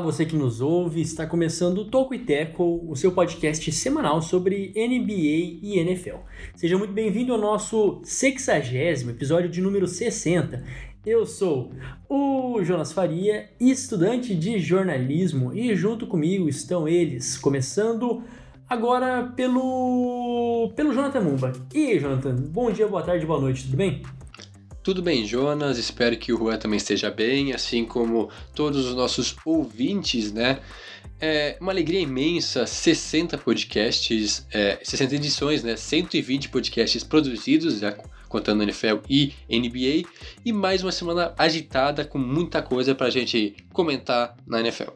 Você que nos ouve, está começando o Toco e Teco, o seu podcast semanal sobre NBA e NFL. Seja muito bem-vindo ao nosso 60 episódio de número 60. Eu sou o Jonas Faria, estudante de jornalismo, e junto comigo estão eles, começando agora pelo pelo Jonathan Mumba. E aí, Jonathan, bom dia, boa tarde, boa noite, tudo bem? Tudo bem, Jonas? Espero que o Juan também esteja bem, assim como todos os nossos ouvintes, né? É uma alegria imensa, 60 podcasts, é, 60 edições, né? 120 podcasts produzidos, já contando NFL e NBA, e mais uma semana agitada com muita coisa pra gente comentar na NFL.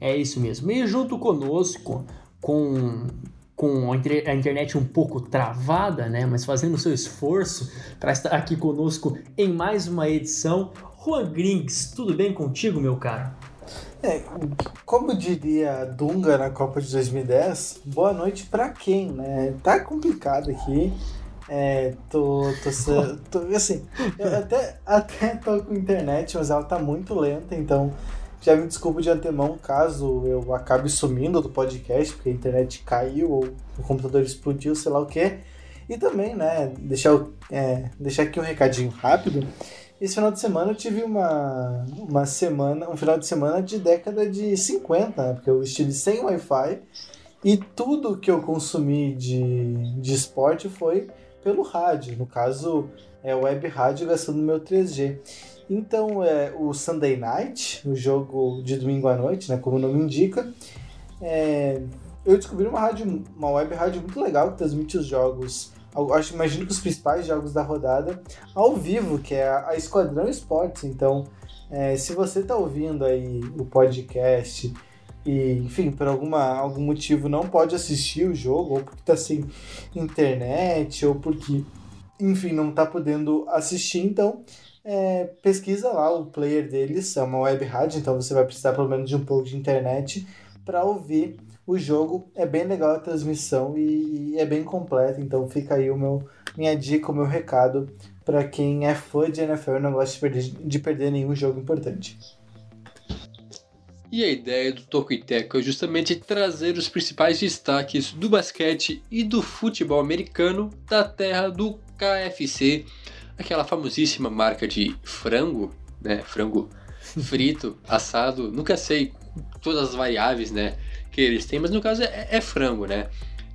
É isso mesmo. E junto conosco, com, com a inter- a internet um pouco travada, né? Mas fazendo o seu esforço para estar aqui conosco em mais uma edição. Juan Grings, tudo bem contigo, meu caro? É, como diria Dunga na Copa de 2010, boa noite pra quem, né? Tá complicado aqui. É, tô, tô, se- tô- assim, eu até, até tô com internet, mas ela tá muito lenta, então já me desculpo de antemão caso eu acabe sumindo do podcast, porque a internet caiu ou o computador explodiu, sei lá o que. E também, né, deixar, é, deixar aqui um recadinho rápido. Esse final de semana eu tive uma, uma semana, um final de semana de década de 50, né? Porque eu estive sem Wi-Fi e tudo que eu consumi de, de esporte foi pelo rádio. No caso, é web rádio gastando meu 3G. Então, é, o Sunday Night, o jogo de domingo à noite, né, como o nome indica, é, eu descobri uma rádio, uma web rádio muito legal que transmite os jogos, acho, imagino que os principais jogos da rodada ao vivo, que é a, a Esquadrão Esportes. Então, é, se você está ouvindo aí o podcast e, enfim, por alguma, algum motivo não pode assistir o jogo, ou porque está sem internet, ou porque, enfim, não está podendo assistir, então é, pesquisa lá o player deles, é uma web rádio, então você vai precisar pelo menos de um pouco de internet para ouvir o jogo. É bem legal a transmissão e, e é bem completa, então fica aí o meu, minha dica, o meu recado para quem é fã de NFL e não gosta de perder, de perder nenhum jogo importante. E a ideia do Toco e Teco é justamente trazer os principais destaques do basquete e do futebol americano da terra do KFC, aquela famosíssima marca de frango, né? Frango frito, assado, nunca sei todas as variáveis, né? Que eles têm, mas no caso é, é frango, né?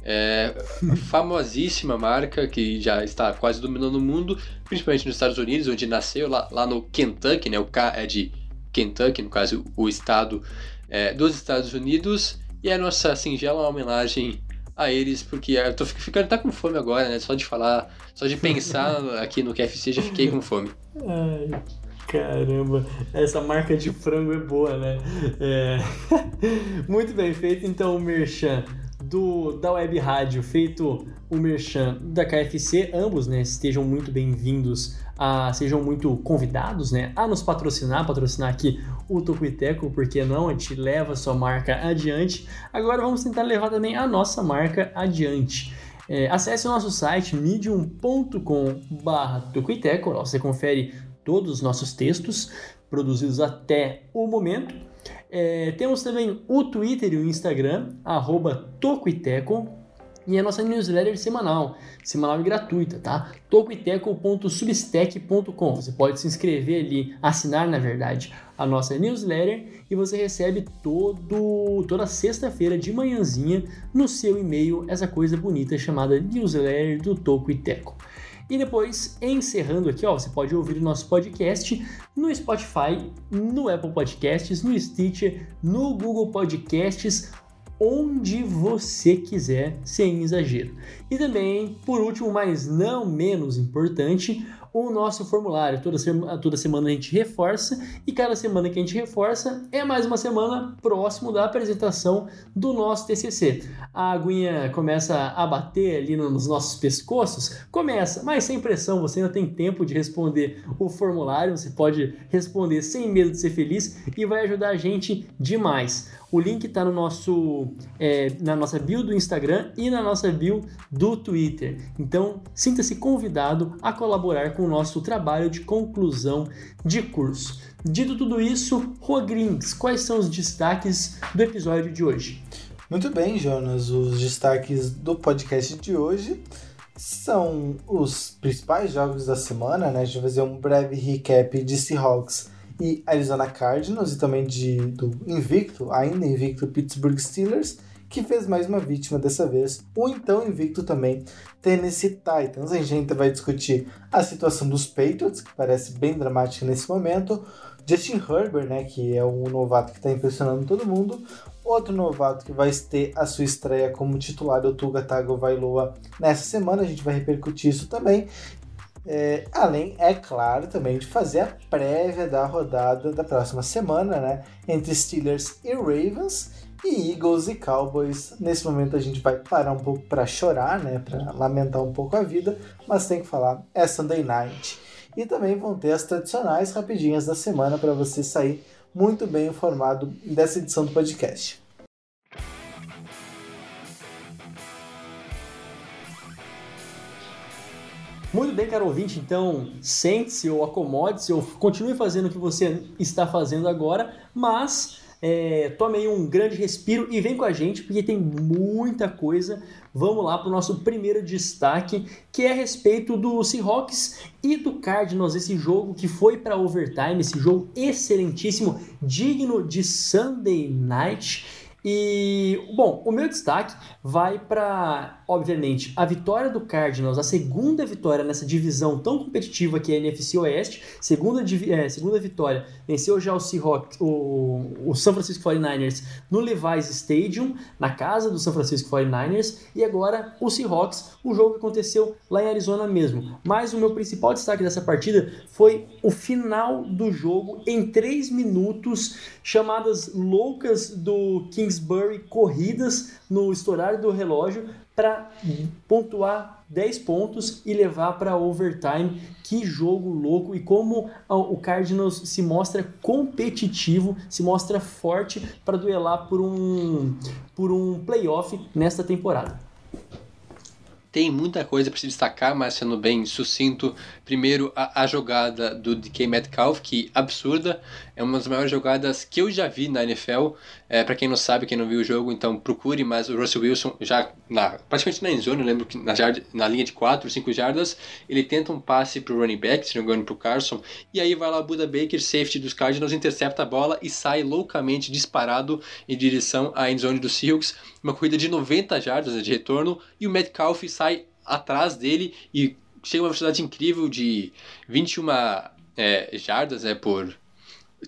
É famosíssima marca que já está quase dominando o mundo, principalmente nos Estados Unidos, onde nasceu lá, lá no Kentucky, né? O K é de Kentucky, no caso o estado é, dos Estados Unidos, e a nossa singela homenagem a eles, porque eu tô ficando tá com fome agora, né? Só de falar, só de pensar aqui no KFC já fiquei com fome. Ai, caramba, essa marca de frango é boa, né? É. Muito bem feito, então, o Merchan do, da Web Rádio, feito o Merchan da KFC, ambos, né, estejam muito bem-vindos, a, sejam muito convidados, né, a nos patrocinar, patrocinar aqui o Tocuiteco, porque não, a gente leva a sua marca adiante. Agora vamos tentar levar também a nossa marca adiante. É, acesse o nosso site medium.com.br Tocuiteco, lá você confere todos os nossos textos produzidos até o momento. É, temos também o Twitter e o Instagram, arroba Tocoiteco, e a nossa newsletter semanal, semanal e gratuita, tá? tocoiteco.substack.com. Você pode se inscrever ali, assinar na verdade a nossa newsletter e você recebe todo toda sexta-feira de manhãzinha no seu e-mail essa coisa bonita chamada newsletter do Toco e Teco. E depois, encerrando aqui, ó, você pode ouvir o nosso podcast no Spotify, no Apple Podcasts, no Stitcher, no Google Podcasts, onde você quiser, sem exagero. E também, por último, mas não menos importante, o nosso formulário. Toda, sema, toda semana a gente reforça e cada semana que a gente reforça é mais uma semana próximo da apresentação do nosso TCC. A aguinha começa a bater ali nos nossos pescoços? Começa, mas sem pressão, você ainda tem tempo de responder o formulário, você pode responder sem medo de ser feliz e vai ajudar a gente demais. O link está no nosso, é, na nossa bio do Instagram e na nossa bio do Twitter. Então, sinta-se convidado a colaborar com o nosso trabalho de conclusão de curso. Dito tudo isso, Rogrins, quais são os destaques do episódio de hoje? Muito bem, Jonas. Os destaques do podcast de hoje são os principais jogos da semana, né? A gente vai fazer um breve recap de Seahawks e Arizona Cardinals e também de, do invicto, ainda invicto Pittsburgh Steelers, que fez mais uma vítima dessa vez, o então invicto também Tennessee Titans. A gente vai discutir a situação dos Patriots, que parece bem dramática nesse momento, Justin Herbert, né, que é um novato que está impressionando todo mundo, outro novato que vai ter a sua estreia como titular, o Tuga Tagovailoa, nessa semana, a gente vai repercutir isso também, é, além, é claro, também de fazer a prévia da rodada da próxima semana, né? Entre Steelers e Ravens e Eagles e Cowboys. Nesse momento a gente vai parar um pouco para chorar, né? Para lamentar um pouco a vida, mas tem que falar, é Sunday Night. E também vão ter as tradicionais rapidinhas da semana para você sair muito bem informado dessa edição do podcast. Muito bem, caro ouvinte, então sente-se ou acomode-se ou continue fazendo o que você está fazendo agora, mas é, tome aí um grande respiro e vem com a gente porque tem muita coisa. Vamos lá para o nosso primeiro destaque, que é a respeito do Seahawks e do Cardinals, esse jogo que foi para overtime, esse jogo excelentíssimo, digno de Sunday Night. E, bom, o meu destaque vai para, obviamente, a vitória do Cardinals, a segunda vitória nessa divisão tão competitiva que é a NFC Oeste, segunda, é, segunda vitória, venceu já o Seahawks, o, o San Francisco 49ers no Levi's Stadium, na casa do San Francisco 49ers, e agora o Seahawks, o jogo que aconteceu lá em Arizona mesmo. Mas o meu principal destaque dessa partida foi o final do jogo em 3 minutos, chamadas loucas do King Kingsbury corridas no estourar do relógio para pontuar 10 pontos e levar para overtime. Que jogo louco e como o Cardinals se mostra competitivo, se mostra forte para duelar por um por um playoff nesta temporada. Tem muita coisa para se destacar, mas sendo bem sucinto. Primeiro, a, a jogada do DK Metcalf, que absurda, é uma das maiores jogadas que eu já vi na NFL. É, para quem não sabe, quem não viu o jogo, então procure, mas o Russell Wilson já na, praticamente na endzone, eu lembro que na, na linha de 4, 5 jardas, ele tenta um passe pro running back, se não me engano, pro Carson, e aí vai lá o Buda Baker, safety dos Cardinals, intercepta a bola e sai loucamente disparado em direção à endzone do Seahawks. Uma corrida de 90 jardas de retorno, e o Metcalf sai atrás dele e chega a uma velocidade incrível de 21 é, jardas é, por.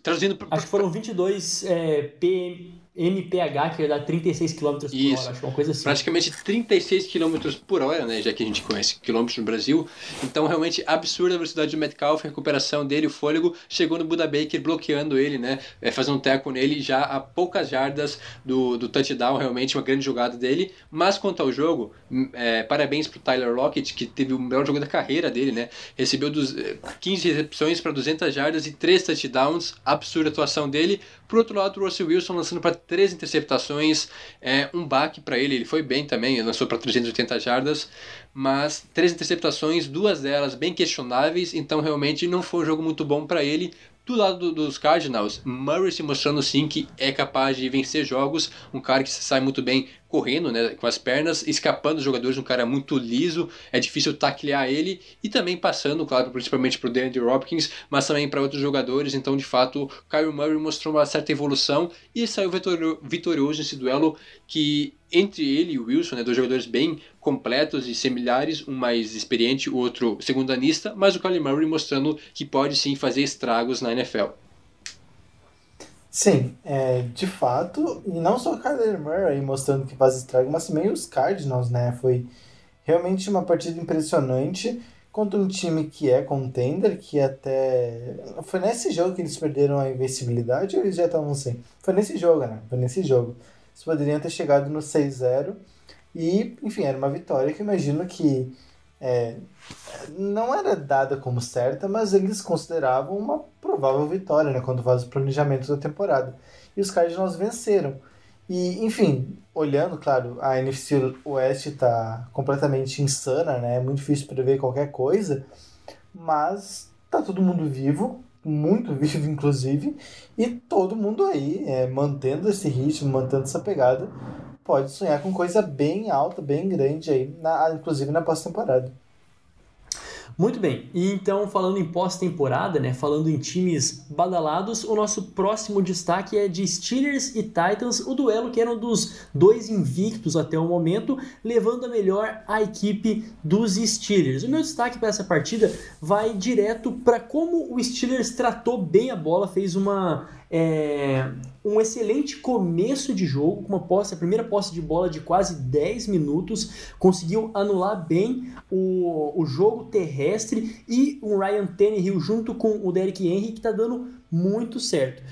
Traduzindo. Acho que foram 22 é, PM, MPH, que dá 36 km por Isso. hora, acho uma coisa assim. Praticamente 36 km por hora, né? Já que a gente conhece quilômetros no Brasil. Então, realmente absurda a velocidade do Metcalf, a recuperação dele, o fôlego. Chegou no Buda Baker bloqueando ele, né? É, fazendo um teco nele já a poucas jardas do, do touchdown, realmente uma grande jogada dele. Mas quanto ao jogo, é, parabéns pro Tyler Lockett, que teve o melhor jogo da carreira dele, né? Recebeu dos, 15 é, recepções para 200 jardas e 3 touchdowns. Absurda a atuação dele. Por outro lado, o Russell Wilson lançando para três interceptações, é um baque para ele. Ele foi bem também, lançou para 380 jardas, mas três interceptações, duas delas bem questionáveis, então realmente não foi um jogo muito bom para ele. Do lado dos Cardinals, Murray se mostrando sim que é capaz de vencer jogos, um cara que sai muito bem correndo né, com as pernas, escapando dos jogadores, um cara muito liso, é difícil taclear ele e também passando, claro, principalmente para o DeAndre Hopkins, mas também para outros jogadores. Então, de fato, Kyle Murray mostrou uma certa evolução e saiu vitorioso nesse duelo que entre ele e o Wilson, né, dois jogadores bem completos e similares, um mais experiente, o outro segundanista, mas o Kyle Murray mostrando que pode sim fazer estragos na NFL. Sim, é, de fato, e não só o Kyler Murray mostrando que faz estrago, mas também os Cardinals, né? Foi realmente uma partida impressionante contra um time que é contender, que até. Foi nesse jogo que eles perderam a invencibilidade ou eles já estavam sem? Foi nesse jogo, né? Foi nesse jogo. Eles poderiam ter chegado no 6-0 e, enfim, era uma vitória que imagino que é, não era dada como certa, mas eles consideravam uma provável vitória, né? Quando faz o planejamento da temporada. E os Cardinals venceram. E, enfim, olhando, claro, a NFC Oeste está completamente insana, né? É muito difícil prever qualquer coisa, mas tá todo mundo vivo, muito vivo, inclusive, e todo mundo aí é, mantendo esse ritmo, mantendo essa pegada, pode sonhar com coisa bem alta, bem grande aí, na, inclusive na pós-temporada. Muito bem, e então falando em pós-temporada, né, falando em times badalados, o nosso próximo destaque é de Steelers e Titans, o duelo que era um dos dois invictos até o momento, levando a melhor a equipe dos Steelers. O meu destaque para essa partida vai direto para como o Steelers tratou bem a bola, fez uma é, um excelente começo de jogo, com uma posse, a primeira posse de bola de quase 10 minutos, conseguiu anular bem o, o jogo terrestre e o Ryan Tannehill junto com o Derrick Henry, que está dando muito certo.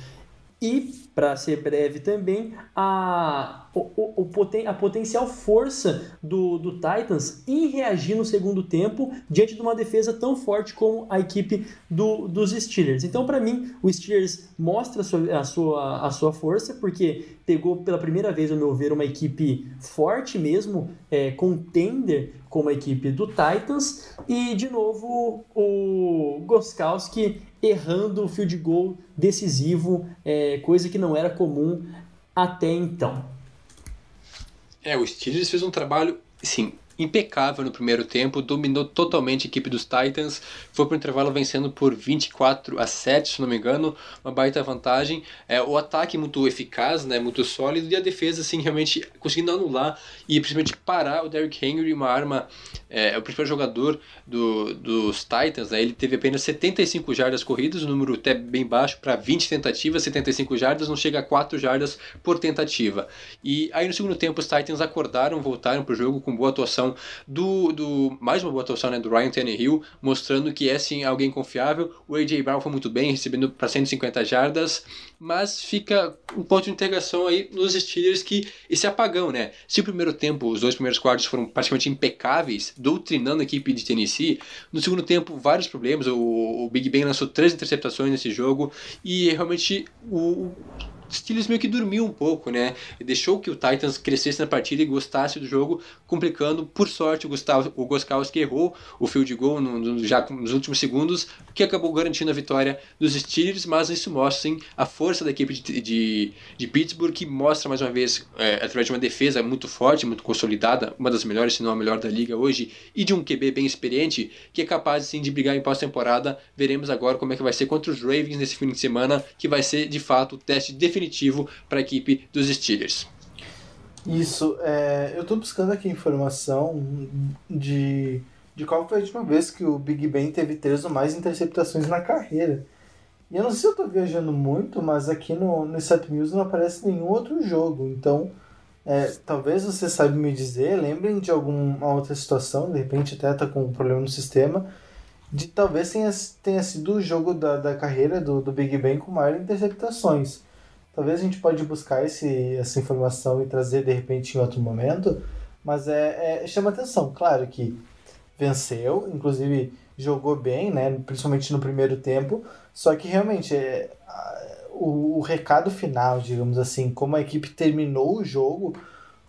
E, para ser breve também, a, o, o, poten, a potencial força do, do Titans em reagir no segundo tempo diante de uma defesa tão forte como a equipe do, dos Steelers. Então, para mim, o Steelers mostra a sua, a, sua, a sua força, porque pegou pela primeira vez, ao meu ver, uma equipe forte mesmo, é, contender como a equipe do Titans, e de novo o Goskowski errando o field goal decisivo, é, coisa que não era comum até então. É, o Steelers fez um trabalho, sim, impecável no primeiro tempo, dominou totalmente a equipe dos Titans, foi para o intervalo vencendo por 24 a 7, se não me engano, uma baita vantagem. É, o ataque muito eficaz, né, muito sólido, e a defesa assim, realmente conseguindo anular e principalmente parar o Derrick Henry, uma arma, é, o principal jogador do, dos Titans, né, ele teve apenas 75 jardas corridas, um número até bem baixo para 20 tentativas, 75 jardas, não chega a 4 jardas por tentativa. E aí no segundo tempo os Titans acordaram, voltaram para o jogo com boa atuação atuação do, do mais uma boa atuação né, do Ryan Tannehill, mostrando que é sim alguém confiável. O AJ Brown foi muito bem, recebendo para 150 jardas, mas fica um ponto de integração aí nos Steelers que esse apagão, né? Se o primeiro tempo, os dois primeiros quartos foram praticamente impecáveis, doutrinando a equipe de Tennessee, no segundo tempo vários problemas. O, o Big Ben lançou três interceptações nesse jogo e realmente o Steelers meio que dormiu um pouco, né? Deixou que o Titans crescesse na partida e gostasse do jogo, complicando. Por sorte, o, Gustavo, o Goskowski errou o field goal no, no, já nos últimos segundos, que acabou garantindo a vitória dos Steelers, mas isso mostra sim, a força da equipe de, de, de Pittsburgh, que mostra mais uma vez, é, através de uma defesa muito forte, muito consolidada, uma das melhores, se não a melhor da liga hoje, e de um QB bem experiente, que é capaz sim, de brigar em pós-temporada. Veremos agora como é que vai ser contra os Ravens nesse fim de semana, que vai ser de fato o teste definitivo definitivo para a equipe dos Steelers. Isso, é, eu estou buscando aqui informação de, de qual foi a última vez que o Big Ben teve três ou mais interceptações na carreira. E eu não sei se eu estou viajando muito, mas aqui no, no Stat News não aparece nenhum outro jogo. Então, é, talvez você saiba me dizer, lembrem de alguma outra situação, de repente até está com um problema no sistema, de talvez tenha, tenha sido o jogo da, da carreira do, do Big Ben com maior interceptações. Talvez a gente pode buscar esse, essa informação e trazer de repente em outro momento, mas é, é chama atenção, claro que venceu, inclusive jogou bem, né, principalmente no primeiro tempo, só que realmente é, o, o recado final, digamos assim, como a equipe terminou o jogo,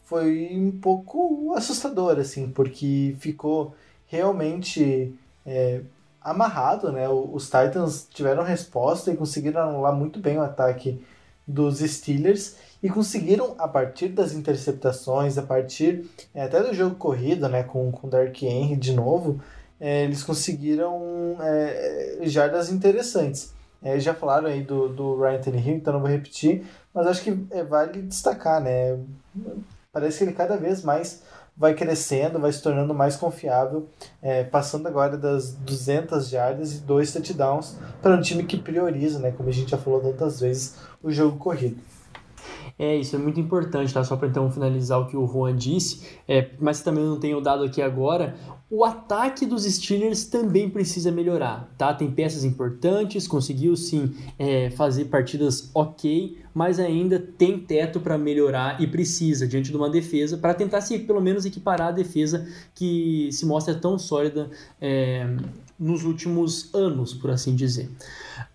foi um pouco assustador, assim, porque ficou realmente é, amarrado, né? Os Titans tiveram resposta e conseguiram anular muito bem o ataque dos Steelers e conseguiram, a partir das interceptações, a partir é, até do jogo corrido, né, com, com Dark Henry de novo, é, eles conseguiram é, jardas interessantes. É, já falaram aí do, do Ryan Tannehill, então não vou repetir, mas acho que é, vale destacar, né? Parece que ele cada vez mais vai crescendo, vai se tornando mais confiável, é, passando agora das 200 jardas e dois touchdowns para um time que prioriza, né, como a gente já falou tantas vezes, o jogo corrido. É, isso é muito importante, tá? Só para então finalizar o que o Juan disse, é, mas também não tenho dado aqui agora. O ataque dos Steelers também precisa melhorar, tá? Tem peças importantes, conseguiu sim é, fazer partidas ok, mas ainda tem teto para melhorar e precisa diante de uma defesa para tentar se pelo menos equiparar a defesa que se mostra tão sólida é, nos últimos anos, por assim dizer.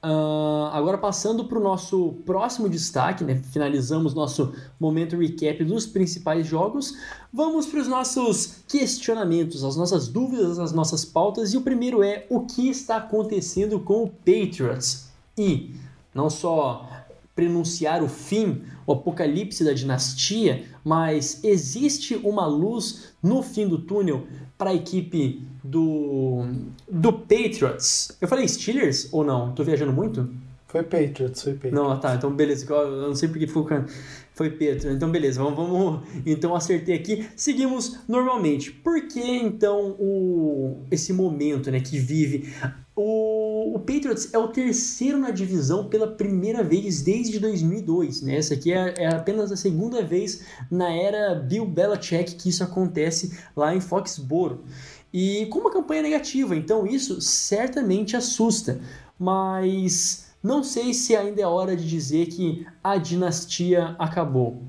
Uh, agora passando para o nosso próximo destaque, né? finalizamos nosso momento recap dos principais jogos. Vamos para os nossos questionamentos, as nossas dúvidas, as nossas pautas. E o primeiro é o que está acontecendo com o Patriots? E não só prenunciar o fim, o apocalipse da dinastia, mas existe uma luz no fim do túnel para a equipe do, do Patriots. Eu falei Steelers ou não? Tô viajando muito? Foi Patriots, foi Patriots. Não, tá, então beleza. Eu não sei porque ficou. Foi Patriots. Então beleza, vamos, vamos. Então acertei aqui. Seguimos normalmente. Por que então o, esse momento né, que vive o, o, Patriots é o terceiro na divisão pela primeira vez desde 2002. Né? Essa aqui é, é, apenas a segunda vez na era Bill Belichick que isso acontece lá em Foxborough. E com uma campanha negativa, então isso certamente assusta. Mas não sei se ainda é hora de dizer que a dinastia acabou.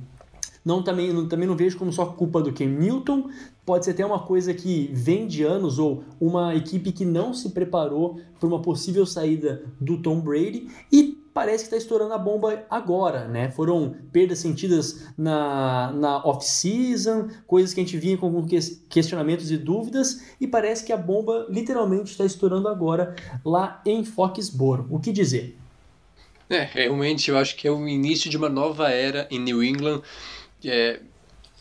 Não, também, não, também não vejo como só culpa do Ken Newton, pode ser até uma coisa que vem de anos ou uma equipe que não se preparou para uma possível saída do Tom Brady e parece que está estourando a bomba agora, né? Foram perdas sentidas na, na off-season, coisas que a gente vinha com questionamentos e dúvidas, e parece que a bomba literalmente está estourando agora lá em Foxborough. O que dizer? É, realmente eu acho que é o início de uma nova era em New England. É,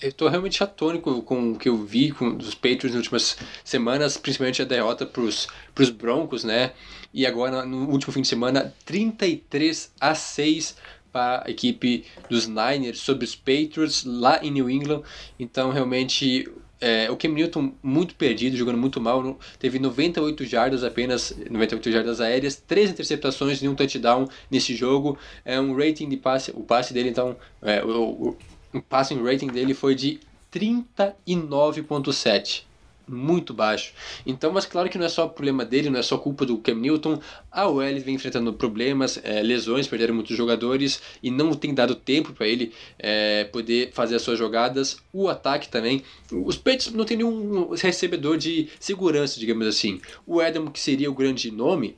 eu tô realmente atônico com o que eu vi com os Patriots nas últimas semanas, principalmente a derrota para os Broncos, né? E agora no último fim de semana, 33 a 6 para a equipe dos Niners sobre os Patriots lá em New England. Então, realmente, é, o Cam Newton muito perdido, jogando muito mal, teve 98 jardas apenas, 98 jardas aéreas, 3 interceptações e um touchdown nesse jogo. É um rating de passe, o passe dele então, é, o, o passing rating dele foi de 39.7 muito baixo. Então, mas claro que não é só problema dele, não é só culpa do Cam Newton. A OL vem enfrentando problemas, é, lesões, perderam muitos jogadores e não tem dado tempo para ele é, poder fazer as suas jogadas. O ataque também. Os Pets não tem nenhum recebedor de segurança, digamos assim. O Adam, que seria o grande nome,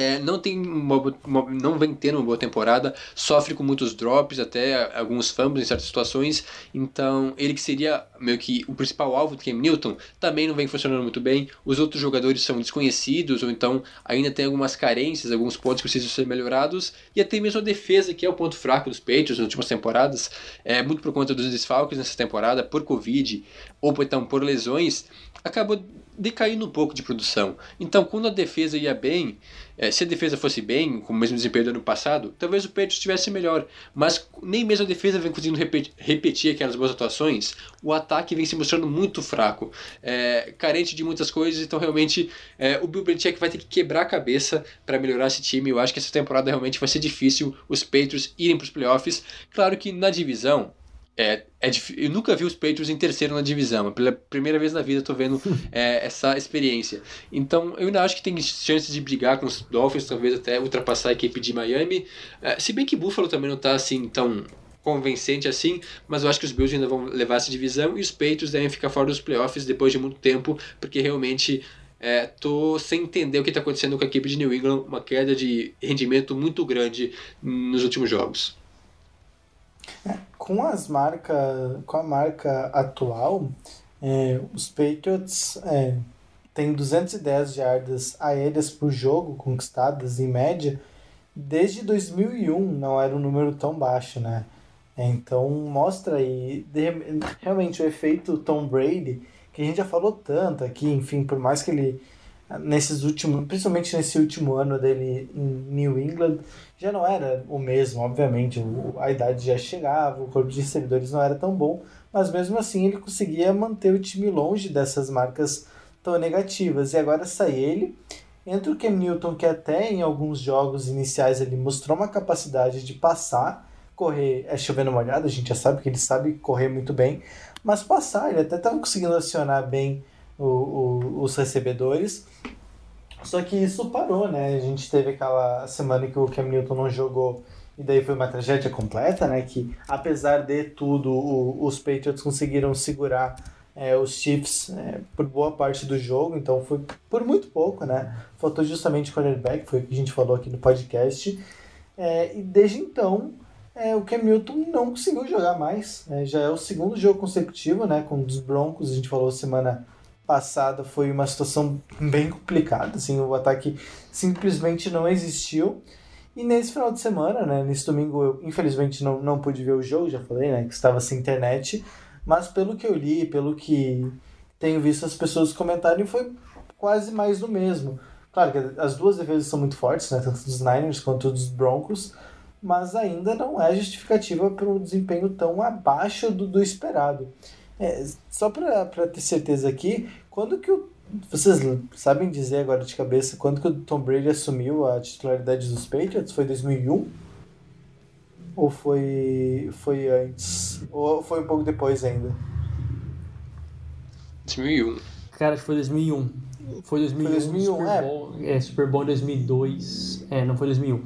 é, não tem uma, uma, não vem tendo uma boa temporada, sofre com muitos drops, até alguns fumbles em certas situações. Então, ele que seria meio que o principal alvo do Cam Newton, também não vem funcionando muito bem. Os outros jogadores são desconhecidos, ou então ainda tem algumas carências, alguns pontos que precisam ser melhorados. E até mesmo a defesa, que é o ponto fraco dos Patriots nas últimas temporadas, é muito por conta dos desfalques nessa temporada, por Covid, ou então por lesões, acabou decaindo um pouco de produção. Então, quando a defesa ia bem, é, se a defesa fosse bem, com o mesmo desempenho do ano passado, talvez o Patriots estivesse melhor. Mas nem mesmo a defesa vem conseguindo repetir, repetir aquelas boas atuações. O ataque vem se mostrando muito fraco, é, carente de muitas coisas. Então, realmente, é, o Bill Belichick vai ter que quebrar a cabeça para melhorar esse time. Eu acho que essa temporada realmente vai ser difícil os Patriots irem para os playoffs. Claro que na divisão, é, é eu nunca vi os Patriots em terceiro na divisão. Pela primeira vez na vida estou vendo é, essa experiência. Então eu ainda acho que tem chances de brigar com os Dolphins, talvez até ultrapassar a equipe de Miami. É, se bem que Buffalo também não está assim tão convencente assim, mas eu acho que os Bills ainda vão levar essa divisão e os Patriots devem ficar fora dos playoffs depois de muito tempo, porque realmente é, tô sem entender o que está acontecendo com a equipe de New England, uma queda de rendimento muito grande nos últimos jogos. Com as marcas, com a marca atual, é, os Patriots é, têm 210 jardas aéreas por jogo conquistadas em média. Desde 2001 não era um número tão baixo, né? Então mostra aí de, realmente o efeito Tom Brady que a gente já falou tanto aqui, enfim, por mais que ele nesses últimos, principalmente nesse último ano dele em New England, já não era o mesmo, obviamente, a idade já chegava, o corpo de servidores não era tão bom, mas mesmo assim ele conseguia manter o time longe dessas marcas tão negativas. E agora sai ele, entra o Cam Newton, que até em alguns jogos iniciais ele mostrou uma capacidade de passar correr é chovendo molhado, a gente já sabe que ele sabe correr muito bem, mas passar, ele até estava conseguindo acionar bem o, o, os recebedores. Só que isso parou, né? A gente teve aquela semana que o Cam Newton não jogou e daí foi uma tragédia completa, né? Que apesar de tudo, o, os Patriots conseguiram segurar é, os Chiefs é, por boa parte do jogo, então foi por muito pouco, né? Faltou justamente o cornerback, foi o que a gente falou aqui no podcast. É, e desde então, é, o Cam Newton não conseguiu jogar mais. né? já é o segundo jogo consecutivo, né? Com os Broncos, a gente falou semana passada, foi uma situação bem complicada. Assim, o ataque simplesmente não existiu. E nesse final de semana, né? Nesse domingo, eu infelizmente não, não pude ver o jogo, já falei, né? Que estava sem internet. Mas pelo que eu li, pelo que tenho visto as pessoas comentarem, foi quase mais do mesmo. Claro que as duas defesas são muito fortes, né? Tanto dos Niners quanto dos Broncos mas ainda não é justificativa para um desempenho tão abaixo do, do esperado. É, só para ter certeza aqui, quando que o. Vocês sabem dizer agora de cabeça quando que o Tom Brady assumiu a titularidade dos Patriots? Foi 2001? Ou foi, foi antes? Ou foi um pouco depois ainda? 2001. Cara, acho que foi 2001. Foi 2001, Foi 2001, Super é. Bowl, é. Super Bowl em 2002. É, não foi 2001.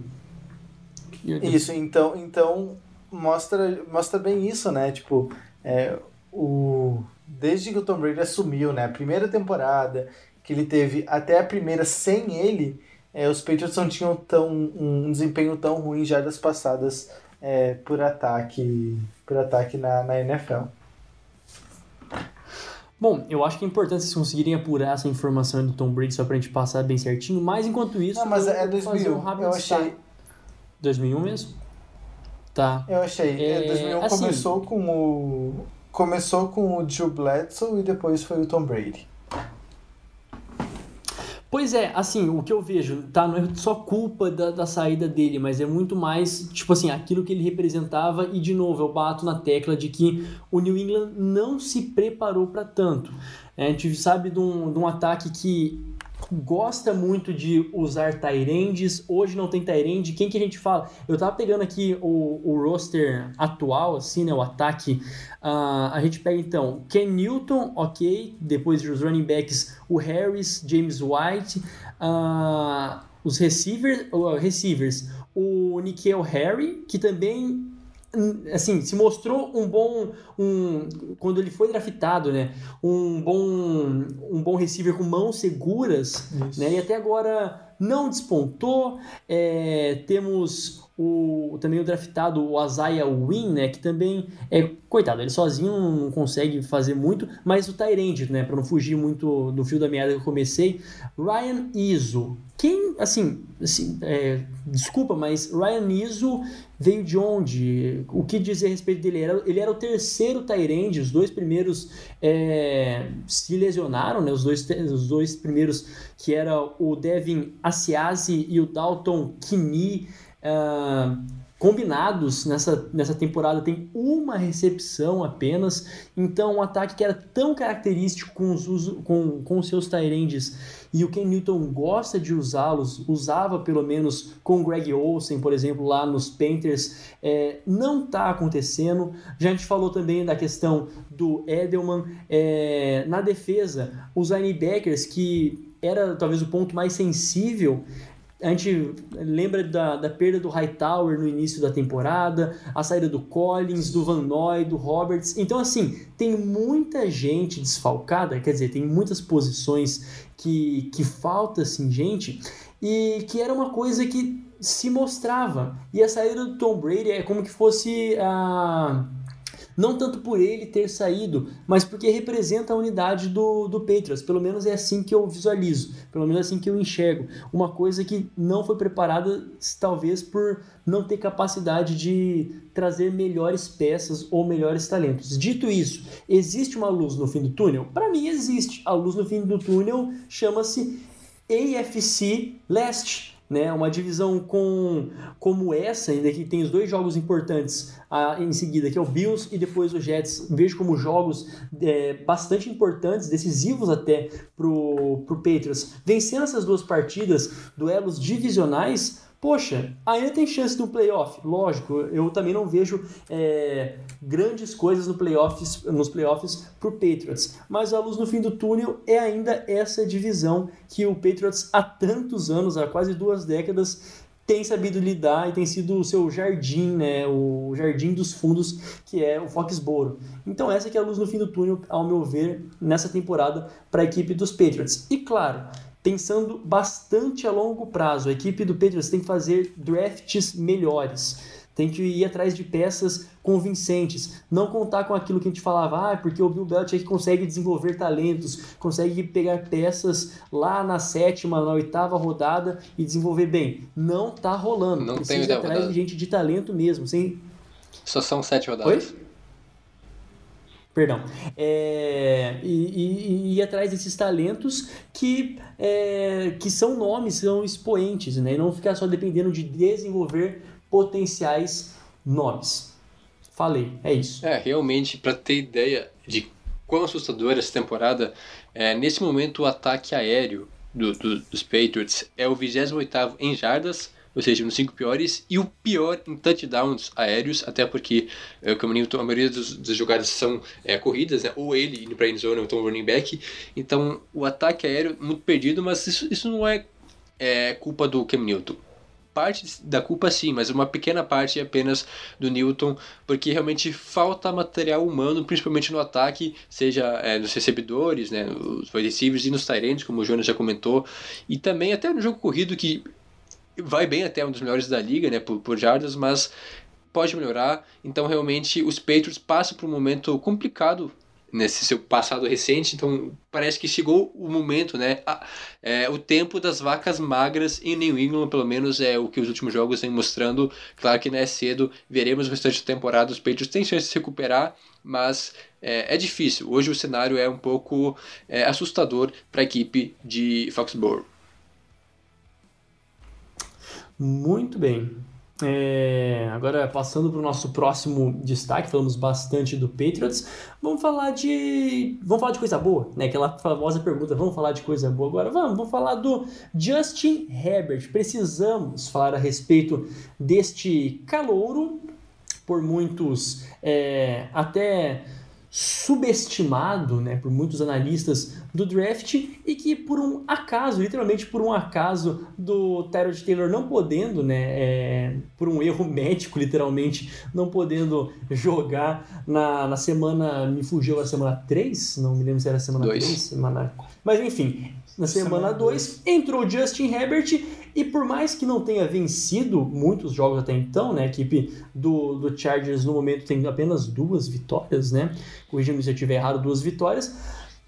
E eu- Isso, então, então mostra, mostra bem isso, né? Tipo, é, o, desde que o Tom Brady assumiu, né? A primeira temporada que ele teve até a primeira sem ele, é, os Patriots não tinham tão, um desempenho tão ruim já das passadas é, por ataque por ataque na, na NFL. Bom, eu acho que é importante vocês conseguirem apurar essa informação do Tom Brady só pra gente passar bem certinho, mas enquanto isso. Não, mas é vou fazer 2001. um eu achei, 2001 mesmo? Tá. eu achei. É, É, 2001 assim- começou com o começou com o Drew Bledsoe e depois foi o Tom Brady. Pois é, assim, o que eu vejo, tá? Não é só culpa da, da saída dele, mas é muito mais, tipo assim, aquilo que ele representava. E, de novo, eu bato na tecla de que o New England não se preparou para tanto. É, a gente sabe de um, de um ataque que gosta muito de usar Tyrands. Hoje não tem Tyrande. Quem que a gente fala? Eu tava pegando aqui o, o roster atual, assim, né? O ataque. Ah, a gente pega então Ken Newton, ok. Depois os running backs, o Harris, James White. ah, os receiver, uh, receivers, o Nikhil Harry, que também assim, se mostrou um bom um quando ele foi draftado, né? Um bom um bom receiver com mãos seguras, Isso. né? E até agora não despontou. É, temos o também o draftado o Isaiah Wynn, né? Que também é coitado, ele sozinho não consegue fazer muito, mas o Tyrande, né? Para não fugir muito do fio da meada que eu comecei, Ryan Izzo. Quem, assim, assim é, desculpa, mas Ryan Izzo veio de onde? O que dizer a respeito dele? Era, ele era o terceiro Tyrande, os dois primeiros é, se lesionaram, né? Os dois, os dois primeiros que era o Devin Asiasi e o Dalton Kini, combinados nessa, nessa temporada tem uma recepção apenas, então um ataque que era tão característico com os, com, com os seus Tyrands e o Ken Newton gosta de usá-los, usava pelo menos com o Greg Olsen, por exemplo, lá nos Panthers, é, não está acontecendo. Já a gente falou também da questão do Edelman é, na defesa, os linebackers que era talvez o ponto mais sensível a gente lembra da, da perda do Hightower no início da temporada, a saída do Collins, do Van Noy, do Roberts. Então, assim, tem muita gente desfalcada, quer dizer, tem muitas posições que, que falta, assim, gente, e que era uma coisa que se mostrava. E a saída do Tom Brady é como que fosse a. Não tanto por ele ter saído, mas porque representa a unidade do, do Patriots. Pelo menos é assim que eu visualizo, pelo menos é assim que eu enxergo. Uma coisa que não foi preparada, talvez por não ter capacidade de trazer melhores peças ou melhores talentos. Dito isso, existe uma luz no fim do túnel? Para mim, existe. A luz no fim do túnel chama-se AFC Leste né, uma divisão com como essa, ainda que tem os dois jogos importantes ah, em seguida, que é o Bills e depois o Jets, vejo como jogos é, bastante importantes, decisivos até pro, pro Patriots. Vencendo essas duas partidas, duelos divisionais, Poxa, ainda tem chance um playoff? Lógico, eu também não vejo é, grandes coisas no playoffs, nos playoffs pro Patriots. Mas a luz no fim do túnel é ainda essa divisão que o Patriots há tantos anos, há quase duas décadas, tem sabido lidar e tem sido o seu jardim, né, o jardim dos fundos, que é o Foxborough. Então essa que é a luz no fim do túnel, ao meu ver, nessa temporada para a equipe dos Patriots. E claro, pensando bastante a longo prazo. A equipe do Patriots tem que fazer drafts melhores, tem que ir atrás de peças convincentes, não contar com aquilo que a gente falava, ah, porque o Bill Belichick consegue desenvolver talentos, consegue pegar peças lá na sétima, na oitava rodada e desenvolver bem. Não tá rolando. Não Precisa tem ir atrás rodada. de gente de talento mesmo, sem Só são sete rodadas. Oi? Perdão. É, e, e- e atrás desses talentos que, é, que são nomes, são expoentes, né? E não ficar só dependendo de desenvolver potenciais nomes. Falei, é isso. É, realmente, para ter ideia de quão assustadora essa temporada, é, nesse momento o ataque aéreo do- do- dos Patriots é o 28º em jardas, ou seja, nos cinco piores, e o pior em touchdowns aéreos, até porque, é, o Newton, a maioria dos, das jogadas são é, corridas, né? ou ele indo para endzone, ou então running back, então o ataque aéreo muito perdido, mas isso, isso não é, é culpa do Cam Newton parte da culpa sim, mas uma pequena parte apenas do Newton, porque realmente falta material humano, principalmente no ataque, seja é, nos recebedores, né, nos wide receivers e nos tight como o Jonas já comentou, e também até no jogo corrido que vai bem até um dos melhores da liga, né, por, por jardas, mas pode melhorar. Então realmente os Patriots passam por um momento complicado nesse seu passado recente, então parece que chegou o momento, né? a- é, o tempo das vacas magras em New England, pelo menos é o que os últimos jogos vêm mostrando. Claro que não é cedo, veremos o restante da temporada. Os Patriots têm chance de se recuperar, mas é, é difícil. Hoje o cenário é um pouco é, assustador para a equipe de Foxborough. Muito bem. É, agora, passando para o nosso próximo destaque, falamos bastante do Patriots. Vamos falar de. Vamos falar de coisa boa, né? Aquela famosa pergunta: vamos falar de coisa boa agora? Vamos, vamos falar do Justin Herbert. Precisamos falar a respeito deste calouro, por muitos é, até subestimado, né, por muitos analistas do draft e que por um acaso, literalmente por um acaso do Tyrod Taylor não podendo, né, é, por um erro médico, literalmente, não podendo jogar na, na semana, me fugiu a semana 3, não me lembro se era semana Dois. 3, semana... Mas enfim, na semana Semana 2 entrou Justin Herbert e por mais que não tenha vencido muitos jogos até então, né, a equipe do, do Chargers no momento tem apenas duas vitórias, né, corrija-me se eu estiver errado, duas vitórias,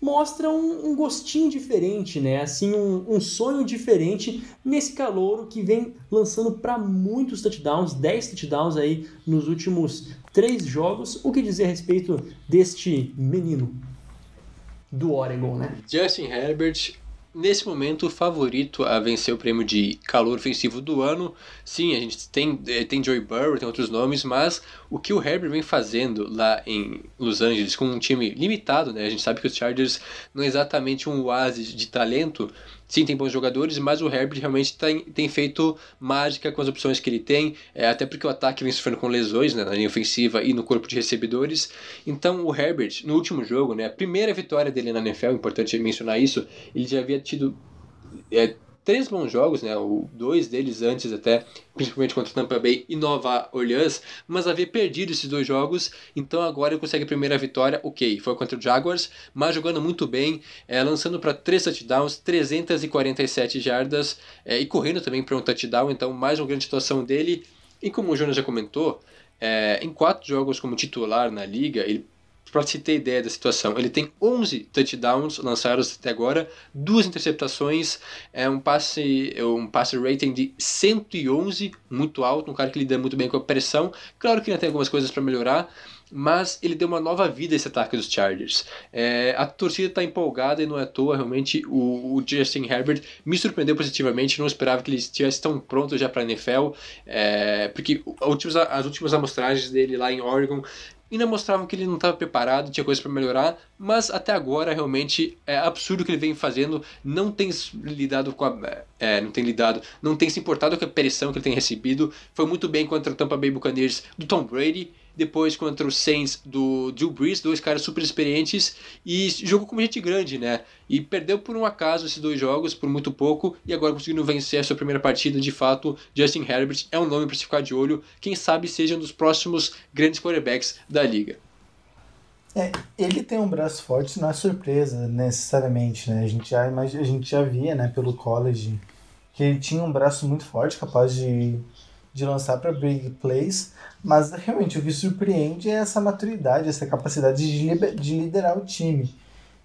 mostra um, um gostinho diferente, né, assim, um, um sonho diferente nesse calouro que vem lançando para muitos touchdowns, 10 touchdowns aí nos últimos três jogos, o que dizer a respeito deste menino do Oregon, né? Justin Herbert, nesse momento, o favorito a vencer o prêmio de calor ofensivo do ano. Sim, a gente tem, eh, tem Joey Burrow, tem outros nomes, mas o que o Herbert vem fazendo lá em Los Angeles com um time limitado, né? A gente sabe que os Chargers não é exatamente um oásis de talento. Sim, tem bons jogadores, mas o Herbert realmente tem, tem feito mágica com as opções que ele tem, é, até porque o ataque vem sofrendo com lesões né, na linha ofensiva e no corpo de recebedores. Então o Herbert, no último jogo, né, a primeira vitória dele na NFL, importante mencionar isso, ele já havia tido é, três bons jogos, né, o, dois deles antes até, principalmente contra Tampa Bay e Nova Orleans, mas havia perdido esses dois jogos, então agora ele consegue a primeira vitória, ok, foi contra o Jaguars, mas jogando muito bem, é, lançando para três touchdowns, 347 jardas é, e correndo também para um touchdown, então mais uma grande situação dele, e como o Jonas já comentou, é, em quatro jogos como titular na liga, ele para se ter ideia da situação, ele tem 11 touchdowns lançados até agora, duas interceptações, é um passe, é um passe rating de 111, muito alto, um cara que lida muito bem com a pressão. Claro que ainda tem algumas coisas para melhorar, mas ele deu uma nova vida a esse ataque dos Chargers. É, a torcida está empolgada e não é à toa, realmente o, o Justin Herbert me surpreendeu positivamente, não esperava que ele estivesse tão pronto já para a NFL, é, porque últimas- as últimas amostragens dele lá em Oregon ainda mostravam que ele não estava preparado, tinha coisa para melhorar, mas até agora realmente é absurdo o que ele vem fazendo, não tem lidado com a, é, não tem lidado, não tem se importado com a pressão que ele tem recebido, foi muito bem contra o Tampa Bay Buccaneers do Tom Brady, depois contra o Saints do Drew Brees, dois caras super experientes, e jogou com gente grande, né? E perdeu por um acaso esses dois jogos, por muito pouco, e agora conseguindo vencer a sua primeira partida, de fato, Justin Herbert é um nome para se ficar de olho, quem sabe seja um dos próximos grandes quarterbacks da liga. É, ele tem um braço forte, não é surpresa necessariamente, né? A gente já, a gente já via, né, pelo college, que ele tinha um braço muito forte, capaz de, de lançar para big plays, mas realmente o que surpreende é essa maturidade, essa capacidade de, de liderar o time.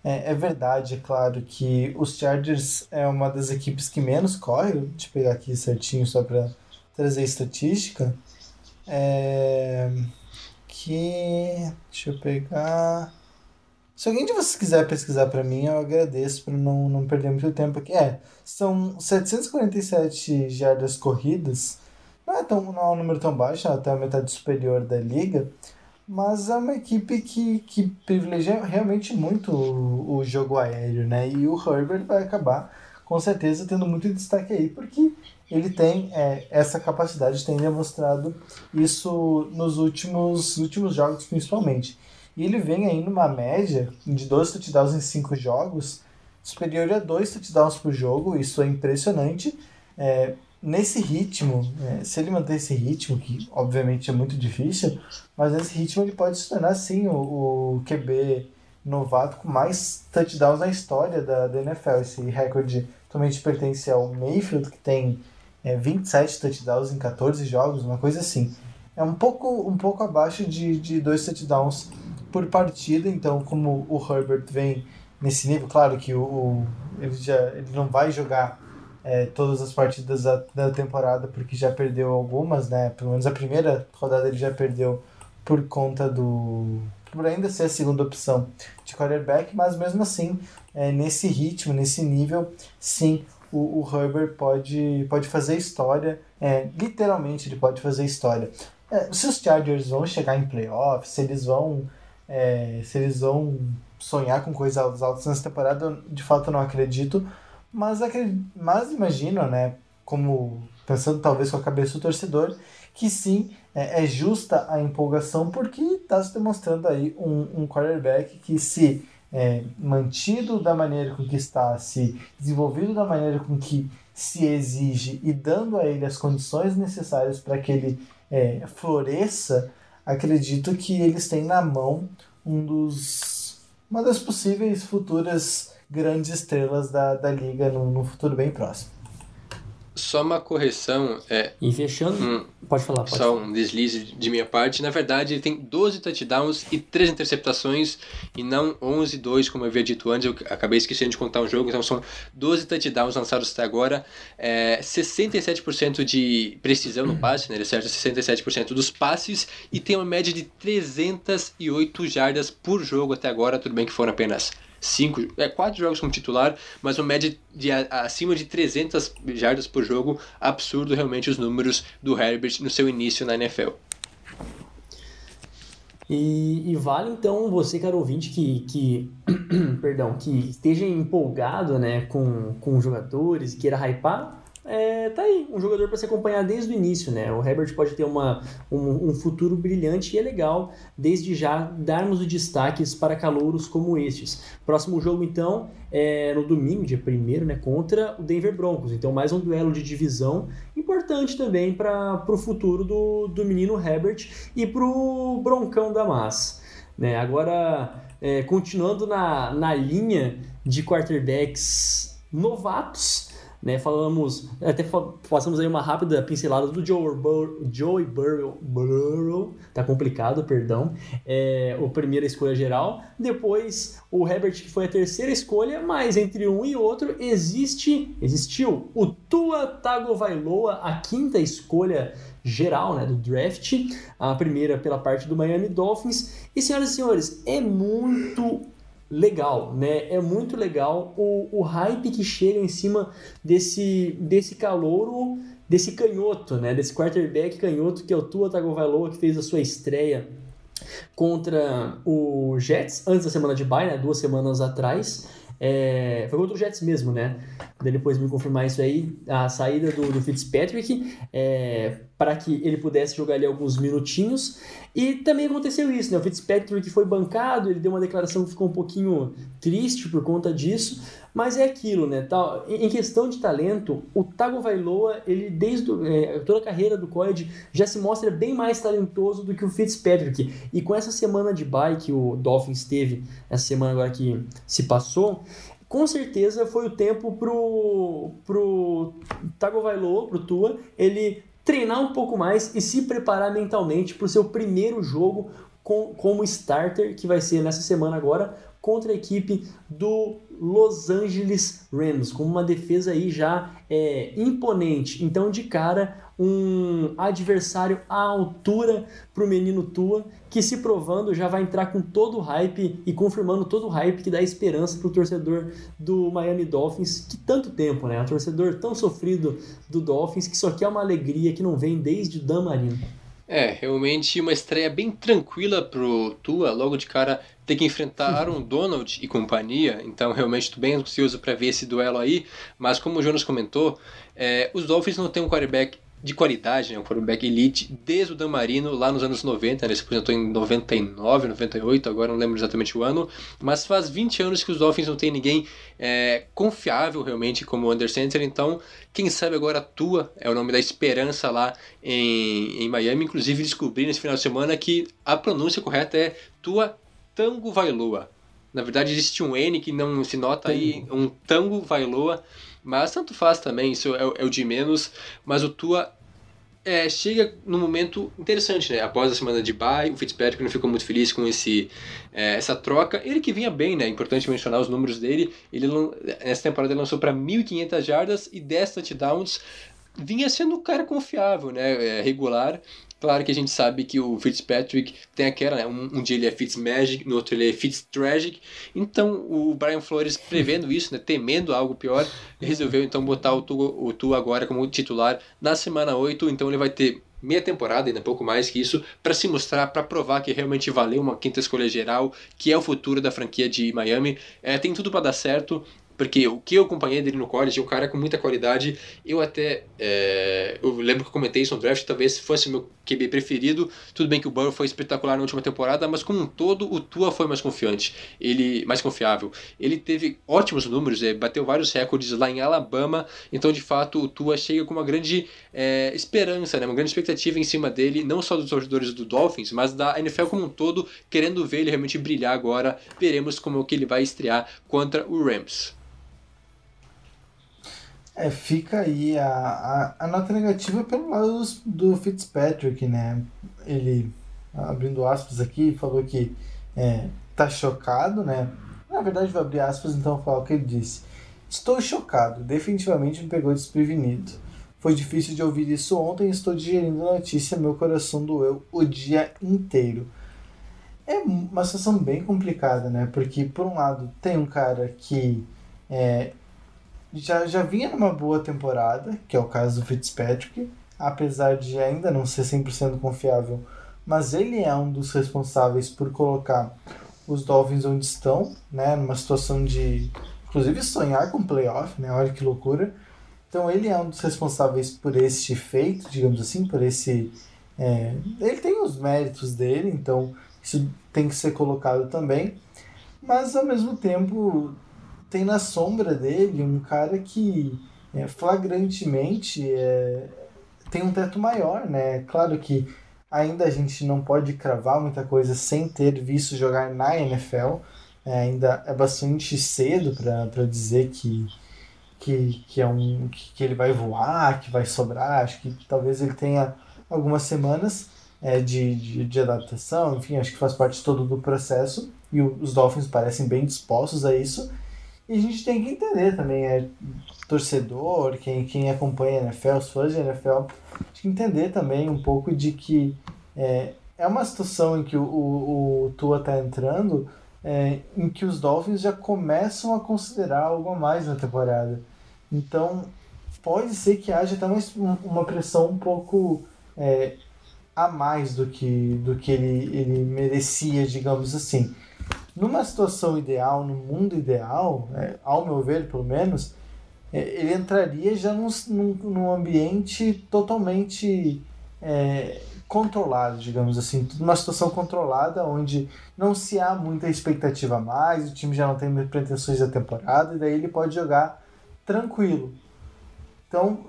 É, é, verdade, é claro, que os Chargers é uma das equipes que menos corre. Deixa eu pegar aqui certinho só para trazer estatística. É, que. Deixa eu pegar. Se alguém de vocês quiser pesquisar para mim, eu agradeço para não, não perder muito tempo aqui. É, são 747 jardas corridas tão, não é um número tão baixo, até a metade superior da liga, mas é uma equipe que, que privilegia realmente muito o, o jogo aéreo, né? E o Herbert vai acabar com certeza tendo muito destaque aí, porque ele tem é, essa capacidade, tem demonstrado isso nos últimos, últimos jogos principalmente. E ele vem aí numa média de 12 touchdowns em 5 jogos, superior a 2 touchdowns por jogo, isso é impressionante. É, nesse ritmo, é, se ele manter esse ritmo, que obviamente é muito difícil, mas nesse ritmo ele pode se tornar sim o, o QB novato com mais touchdowns na história da, da NFL. Esse recorde totalmente pertence ao Mayfield, que tem é, 27 touchdowns em 14 jogos, uma coisa assim. É um pouco, um pouco abaixo de, de dois touchdowns por partida, então como o Herbert vem nesse nível, claro que o, o ele, já, ele não vai jogar é, todas as partidas da, da temporada, porque já perdeu algumas, né? Pelo menos a primeira rodada ele já perdeu por conta do. por ainda ser a segunda opção de quarterback, mas mesmo assim, é, nesse ritmo, nesse nível, sim, o, o Herbert pode, pode fazer história, é, literalmente ele pode fazer história. É, se os Chargers vão chegar em playoffs, se eles vão. É, se eles vão sonhar com coisas altas nessa temporada, de fato eu não acredito, mas, mas imagino, né, como pensando talvez com a cabeça do torcedor, que sim, é, é justa a empolgação porque está se demonstrando aí um, um quarterback que se é, mantido da maneira com que está, se desenvolvido da maneira com que se exige e dando a ele as condições necessárias para que ele é, floresça, acredito que eles têm na mão um dos, uma das possíveis futuras grandes estrelas da, da liga no, no futuro bem próximo. Só uma correção. É, e fechando. Hum, pode falar, pode Só um deslize de minha parte. Na verdade, ele tem 12 touchdowns e 3 interceptações, e não 11 2, como eu havia dito antes. Eu acabei esquecendo de contar um jogo, então são 12 touchdowns lançados até agora. É, 67% de precisão no passe, né? ele acerta 67% dos passes, e tem uma média de 308 jardas por jogo até agora. Tudo bem que foram apenas cinco, é, quatro jogos como titular, mas uma média de acima de 300 jardas por jogo. Absurdo realmente os números do Herbert no seu início na NFL. E, e, vale então você, caro ouvinte, que, que, perdão, que esteja empolgado né, com, com jogadores, queira hypar, é, tá aí, um jogador para se acompanhar desde o início, né? O Herbert pode ter uma, um, um, futuro brilhante e é legal, desde já, darmos os destaques para calouros como estes. Próximo jogo, então, é no domingo, dia 1 né? Contra o Denver Broncos. Então, mais um duelo de divisão importante também para o futuro do, do menino Herbert e para o Broncão da Massa. Né? Agora, é, continuando na, na linha de quarterbacks novatos né? Falamos, até passamos aí uma rápida pincelada do Joe Joey Burrow, tá complicado, perdão, é, o primeira escolha geral. Depois o Herbert, que foi a terceira escolha, mas entre um e outro existe, existiu o Tua Tagovailoa, a quinta escolha geral né, do draft, a primeira pela parte do Miami Dolphins. E senhoras e senhores, é muito legal, né? É muito legal o, o hype que chega em cima desse, desse calouro, desse canhoto, né? Desse quarterback canhoto que é o Tua Tagovailoa, que fez a sua estreia contra o Jets, antes da semana de bye, né? Duas semanas atrás. É, foi contra o Jets mesmo, né? Depois me confirmar isso aí, a saída do, do Fitzpatrick, é, para que ele pudesse jogar ali alguns minutinhos. E também aconteceu isso, né? O Fitzpatrick foi bancado, ele deu uma declaração que ficou um pouquinho triste por conta disso, mas é aquilo, né? Tá, em questão de talento, o Tagovailoa, ele desde é, toda a carreira do college já se mostra bem mais talentoso do que o Fitzpatrick. E com essa semana de bye que o Dolphins teve, essa semana agora que se passou, com certeza foi o tempo pro, pro Tagovailoa, pro Tua, ele treinar um pouco mais e se preparar mentalmente para o seu primeiro jogo com, como starter, que vai ser nessa semana agora, contra a equipe do Los Angeles Rams, com uma defesa aí já é, imponente. Então, de cara, um adversário à altura para o menino Tua, que se provando já vai entrar com todo o hype e confirmando todo o hype que dá esperança para o torcedor do Miami Dolphins, que tanto tempo, né? Um torcedor tão sofrido do Dolphins que só quer uma alegria que não vem desde o Dan Marino. É, realmente uma estreia bem tranquila pro Tua, logo de cara ter que enfrentar Aaron Donald e companhia, então realmente estou bem ansioso para ver esse duelo aí, mas como o Jonas comentou, é, os Dolphins não têm um quarterback de qualidade, né, um quarterback elite, desde o Dan Marino lá nos anos 90, né, ele se apresentou em 99, 98, agora não lembro exatamente o ano, mas faz 20 anos que os Dolphins não tem ninguém é, confiável realmente como o Center, então quem sabe agora Tua é o nome da esperança lá em, em Miami, inclusive descobri nesse final de semana que a pronúncia correta é Tua Tango Vailoa. Na verdade existe um N que não se nota aí, um Tango Vailoa, mas tanto faz também, isso é, é o de menos. Mas o Tua é, chega num momento interessante, né? Após a semana de bye, o Fitzpatrick não ficou muito feliz com esse, é, essa troca. Ele que vinha bem, né? Importante mencionar os números dele. Ele nessa temporada ele lançou para 1.500 jardas e 10 touchdowns. Vinha sendo um cara confiável, né? É, regular. Claro que a gente sabe que o Fitzpatrick tem aquela, né? Um, um dia ele é Fitzmagic, no outro ele é Fitztragic. Então o Brian Flores, prevendo isso, né? Temendo algo pior, resolveu então botar o Tu, o tu agora como titular na semana 8. Então ele vai ter meia temporada, ainda pouco mais que isso, para se mostrar, para provar que realmente valeu uma quinta escolha geral, que é o futuro da franquia de Miami. É, tem tudo para dar certo porque o que eu acompanhei dele no college é um cara com muita qualidade. Eu até. É, eu lembro que eu comentei isso no draft, talvez fosse meu QB preferido. Tudo bem que o Burrow foi espetacular na última temporada, mas como um todo, o Tua foi mais confiante, ele mais confiável. Ele teve ótimos números, é, bateu vários recordes lá em Alabama, então de fato o Tua chega com uma grande é, esperança, né, uma grande expectativa em cima dele, não só dos torcedores do Dolphins, mas da NFL como um todo, querendo ver ele realmente brilhar agora. Veremos como que ele vai estrear contra o Rams. É, fica aí a, a, a nota negativa pelo lado do, do Fitzpatrick, né? Ele, abrindo aspas aqui, falou que é, tá chocado, né? Na verdade, vou abrir aspas, então vou falar o que ele disse. Estou chocado, definitivamente me pegou desprevenido. Foi difícil de ouvir isso ontem estou digerindo a notícia, meu coração doeu o dia inteiro. É uma situação bem complicada, né? Porque, por um lado, tem um cara que é, já, já vinha numa boa temporada, que é o caso do Fitzpatrick, apesar de ainda não ser 100% confiável, mas ele é um dos responsáveis por colocar os Dolphins onde estão, né, numa situação de, inclusive, sonhar com playoff, né, olha que loucura. Então ele é um dos responsáveis por este feito, digamos assim, por esse... É, ele tem os méritos dele, então isso tem que ser colocado também, mas ao mesmo tempo tem na sombra dele um cara que é, flagrantemente é, tem um teto maior, né? Claro que ainda a gente não pode cravar muita coisa sem ter visto jogar na NFL. É, ainda é bastante cedo para dizer que, que, que, é um, que, que, ele vai voar, que vai sobrar. Acho que talvez ele tenha algumas semanas é, de, de, de adaptação, enfim, acho que faz parte todo do processo. E os Dolphins parecem bem dispostos a isso. E a gente tem que entender também, é torcedor, quem, quem acompanha a NFL, os fãs de NFL, tem que entender também um pouco de que é, é uma situação em que o, o, o Tua está entrando, é, em que os Dolphins já começam a considerar algo a mais na temporada. Então, pode ser que haja até uma, uma pressão um pouco é, a mais do que, do que ele, ele merecia, digamos assim. Numa situação ideal, no mundo ideal, é, ao meu ver, pelo menos, é, ele entraria já num, num, num ambiente totalmente é, controlado, digamos assim, numa situação controlada onde não se há muita expectativa mais, o time já não tem pretensões da temporada e daí ele pode jogar tranquilo. Então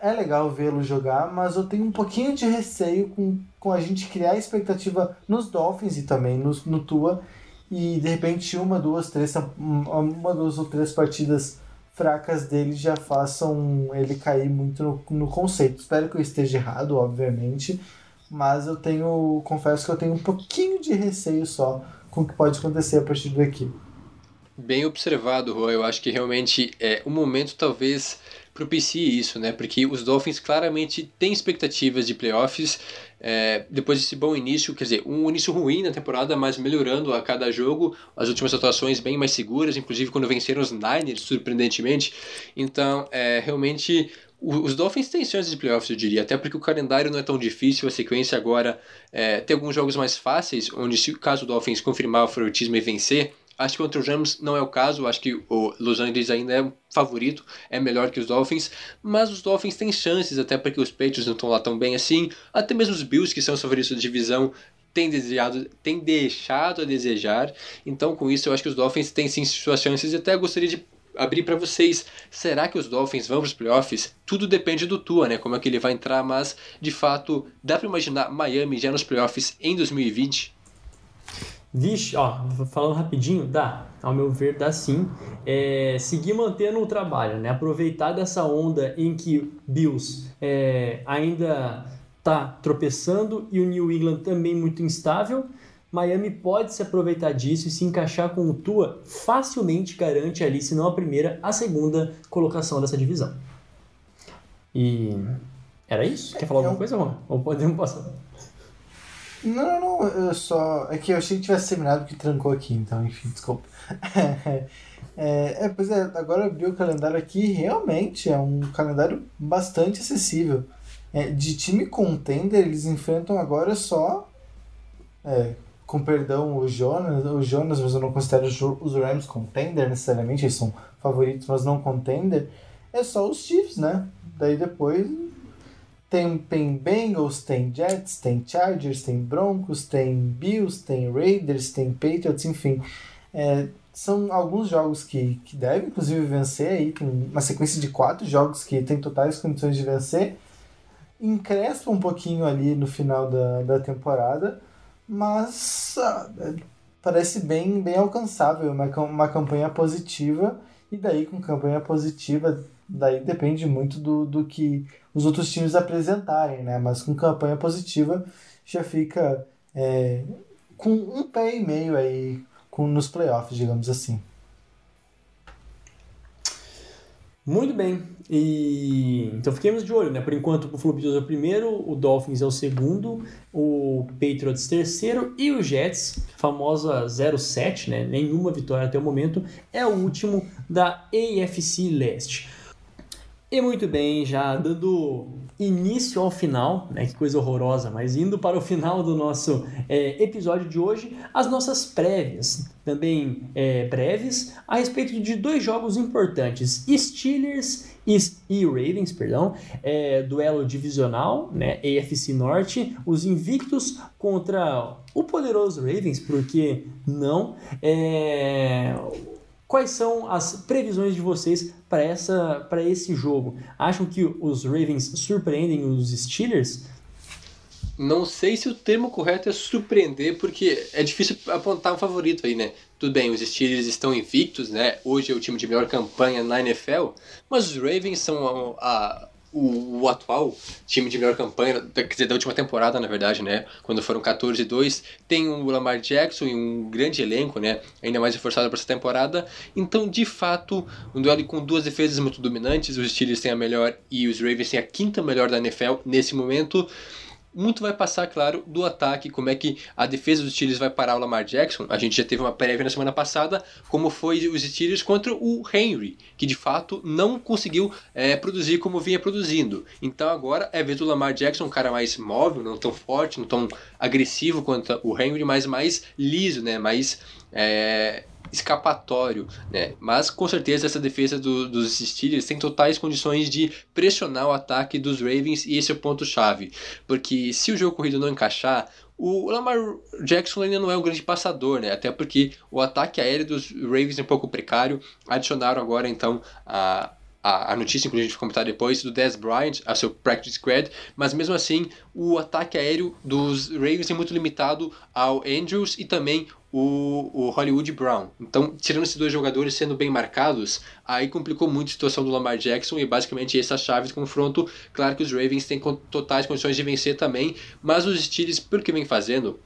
é legal vê-lo jogar, mas eu tenho um pouquinho de receio com, com a gente criar expectativa nos Dolphins e também no, no Tua e de repente uma, duas, três, uma, duas ou três partidas fracas dele já façam ele cair muito no, no conceito. Espero que eu esteja errado, obviamente, mas eu tenho, confesso que eu tenho um pouquinho de receio só com o que pode acontecer a partir daqui. Bem observado, Roy. Eu acho que realmente é o momento talvez propicie isso, né? Porque os Dolphins claramente têm expectativas de playoffs é, depois desse bom início, quer dizer, um início ruim na temporada, mas melhorando a cada jogo, as últimas atuações bem mais seguras, inclusive quando venceram os Niners, surpreendentemente. Então, é, realmente os Dolphins têm chances de playoffs, eu diria, até porque o calendário não é tão difícil, a sequência agora é, tem alguns jogos mais fáceis, onde se caso o Dolphins confirmar o favoritismo e vencer, Acho que contra o Rams não é o caso, acho que o Los Angeles ainda é favorito, é melhor que os Dolphins, mas os Dolphins têm chances, até porque os Patriots não estão lá tão bem assim, até mesmo os Bills, que são os favoritos da divisão, têm, desejado, têm deixado a desejar, então com isso eu acho que os Dolphins têm sim suas chances e até gostaria de abrir para vocês, será que os Dolphins vão para os playoffs? Tudo depende do Tua, né, como é que ele vai entrar, mas de fato dá para imaginar Miami já nos playoffs em 2020? Vixe, ó, falando rapidinho, dá. Ao meu ver, dá sim. É, seguir mantendo o trabalho, né? Aproveitar dessa onda em que Bills é, ainda tá tropeçando e o New England também muito instável. Miami pode se aproveitar disso e se encaixar com o Tua, facilmente garante ali, se não a primeira, a segunda colocação dessa divisão. E era isso? Quer falar alguma coisa, Juan? Ou podemos passar? Não, não, eu só. É que eu achei que tivesse terminado porque trancou aqui, então, enfim, desculpa. é, é, pois é, agora abriu o calendário aqui, realmente é um calendário bastante acessível. É, de time contender, eles enfrentam agora só. É, com perdão, o Jonas, o Jonas, mas eu não considero os Rams contender necessariamente, eles são favoritos, mas não contender. É só os Chiefs, né? Daí depois tem, Bengals, tem Jets, tem Chargers, tem Broncos, tem Bills, tem Raiders, tem Patriots, enfim. É, são alguns jogos que, que devem, inclusive, vencer. Aí tem uma sequência de quatro jogos que tem totais condições de vencer. Encrespa um pouquinho ali no final da, da temporada, mas ah, é, parece bem, bem alcançável, uma, uma campanha positiva. E daí, com campanha positiva, daí depende muito do, do que os outros times apresentarem, né? Mas com campanha positiva já fica é, com um pé e meio aí com, nos playoffs, digamos assim. Muito bem. E então fiquemos de olho, né? Por enquanto o Bills é o primeiro, o Dolphins é o segundo, o Patriots terceiro e o Jets, famosa 0-7, né? Nenhuma vitória até o momento, é o último da AFC Leste. E muito bem, já dando início ao final, né? Que coisa horrorosa, mas indo para o final do nosso é, episódio de hoje, as nossas prévias, também é, breves, a respeito de dois jogos importantes: Steelers e, Ravens, perdão, é, duelo divisional, né? AFC Norte, os invictos contra o poderoso Ravens, porque não? É Quais são as previsões de vocês para essa para esse jogo? Acham que os Ravens surpreendem os Steelers? Não sei se o termo correto é surpreender, porque é difícil apontar um favorito aí, né? Tudo bem, os Steelers estão invictos, né? Hoje é o time de melhor campanha na NFL, mas os Ravens são a, a o, o, atual time de melhor campanha, quer dizer, da última temporada, na verdade, né? Quando foram 14-2, tem o Lamar Jackson e um grande elenco, né? Ainda mais reforçado para essa temporada. Então, de fato, um duelo com duas defesas muito dominantes. Os Steelers têm a melhor e os Ravens têm a quinta melhor da NFL nesse momento. Muito vai passar, claro, do ataque, como é que a defesa dos Steelers vai parar o Lamar Jackson. A gente já teve uma prévia na semana passada, como foi os Steelers contra o Henry, que de fato não conseguiu é, produzir como vinha produzindo. Então agora é ver o Lamar Jackson um cara mais móvel, não tão forte, não tão agressivo quanto o Henry, mas mais liso, né? mais é, escapatório, né? Mas com certeza essa defesa do, dos Steelers tem totais condições de pressionar o ataque dos Ravens e esse é o ponto chave, porque se o jogo corrido não encaixar, o Lamar Jackson ainda não é um grande passador, né? Até porque o ataque aéreo dos Ravens é um pouco precário. Adicionaram agora então a a, notícia, inclusive, a gente vai comentar depois, do Dez Bryant, a seu practice squad, mas mesmo assim, o ataque aéreo dos Ravens é muito limitado ao Andrews e também o, o Hollywood Brown. Então, tirando esses dois jogadores sendo bem marcados, aí complicou muito a situação do Lamar Jackson e basicamente essa chave de confronto. Claro que os Ravens têm totais condições de vencer também, mas os Steelers, pelo que vem fazendo,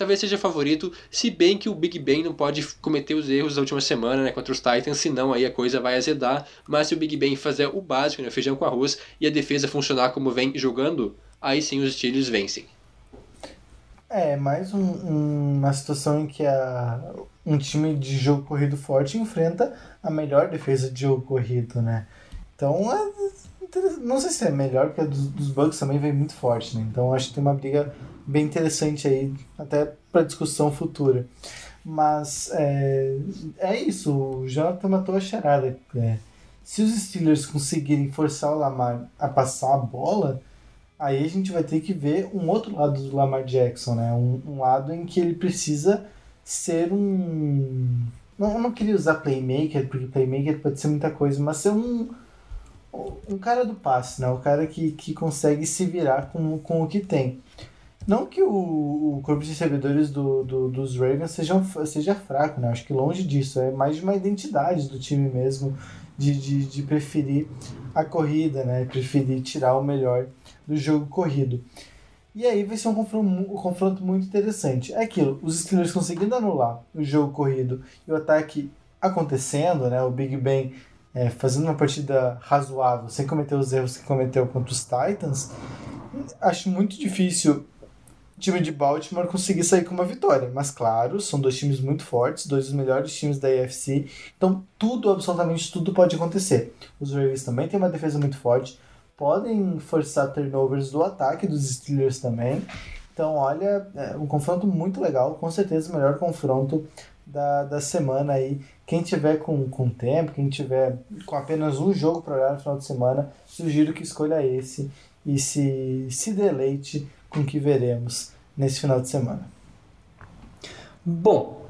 talvez seja favorito, se bem que o Big Ben não pode cometer os erros da última semana né, contra os Titans, senão aí a coisa vai azedar. Mas se o Big Ben fazer o básico, né, feijão com arroz, e a defesa funcionar como vem jogando, aí sim os Steelers vencem. É, mais um, um, uma situação em que a, um time de jogo corrido forte enfrenta a melhor defesa de jogo corrido, né? Então, é, não sei se é melhor, porque a dos, dos Bucks também vem muito forte, né? Então, acho que tem uma briga bem interessante aí, até para discussão futura. Mas é, é isso, o Jonathan matou a charada. É, se os Steelers conseguirem forçar o Lamar a passar a bola, aí a gente vai ter que ver um outro lado do Lamar Jackson, né? Um, um lado em que ele precisa ser um. Não, eu não queria usar playmaker, porque playmaker pode ser muita coisa, mas ser um, um cara do passe, né? O cara que, que consegue se virar com, com o que tem. Não que o, o corpo de recebedores do, do, dos Ravens sejam, seja fraco, né? Acho que longe disso. É mais de uma identidade do time mesmo, de, de, de preferir a corrida, né? Preferir tirar o melhor do jogo corrido. E aí vai ser um confronto, um confronto muito interessante. É aquilo, os Steelers conseguindo anular o jogo corrido e o ataque acontecendo, né? O Big Ben é, fazendo uma partida razoável, sem cometer os erros que cometeu contra os Titans, acho muito difícil time de Baltimore conseguir sair com uma vitória. Mas claro, são dois times muito fortes, dois dos melhores times da AFC, então tudo, absolutamente tudo pode acontecer. Os Ravens também têm uma defesa muito forte, podem forçar turnovers do ataque dos Steelers também. Então, olha, é um confronto muito legal, com certeza o melhor confronto da, da semana aí. Quem tiver com, com tempo, quem tiver com apenas um jogo para olhar no final de semana, sugiro que escolha esse e se, se deleite com o que veremos nesse final de semana. Bom,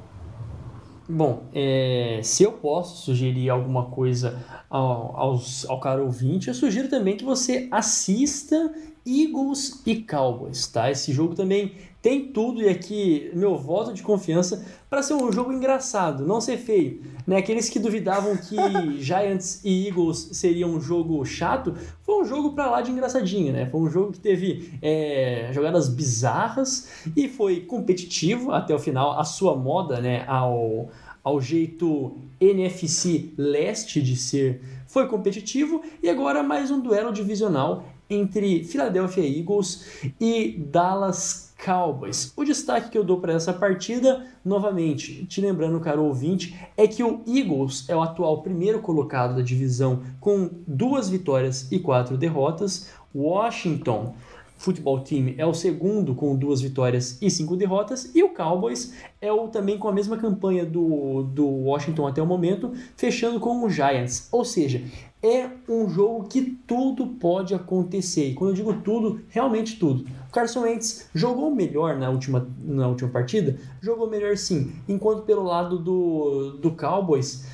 bom, é, se eu posso sugerir alguma coisa ao, aos, ao cara ouvinte, eu sugiro também que você assista Eagles e Cowboys, tá? Esse jogo também tem tudo e aqui meu voto de confiança para ser um jogo engraçado, não ser feio. Né? Aqueles que duvidavam que Giants e Eagles seria um jogo chato, foi um jogo para lá de engraçadinho, né? Foi um jogo que teve é, jogadas bizarras e foi competitivo até o final, a sua moda, né? Ao, ao jeito NFC leste de ser, foi competitivo e agora mais um duelo divisional entre Philadelphia Eagles e Dallas Cowboys. O destaque que eu dou para essa partida, novamente, te lembrando, caro ouvinte, é que o Eagles é o atual primeiro colocado da divisão com duas vitórias e quatro derrotas. Washington Football Team é o segundo com duas vitórias e cinco derrotas, e o Cowboys é o também com a mesma campanha do, do Washington até o momento, fechando com o Giants. Ou seja, é um jogo que tudo pode acontecer. E quando eu digo tudo, realmente tudo. O Carson Wentz jogou melhor na última, na última partida? Jogou melhor sim. Enquanto pelo lado do, do Cowboys,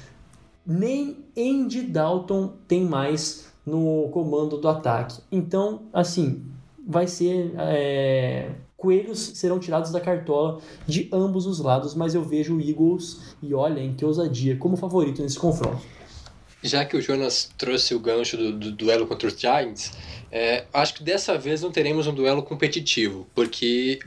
nem Andy Dalton tem mais no comando do ataque. Então, assim, vai ser. É, coelhos serão tirados da cartola de ambos os lados, mas eu vejo o Eagles e olhem que ousadia como favorito nesse confronto. Já que o Jonas trouxe o gancho do, do duelo contra os Giants, é, acho que dessa vez não teremos um duelo competitivo, porque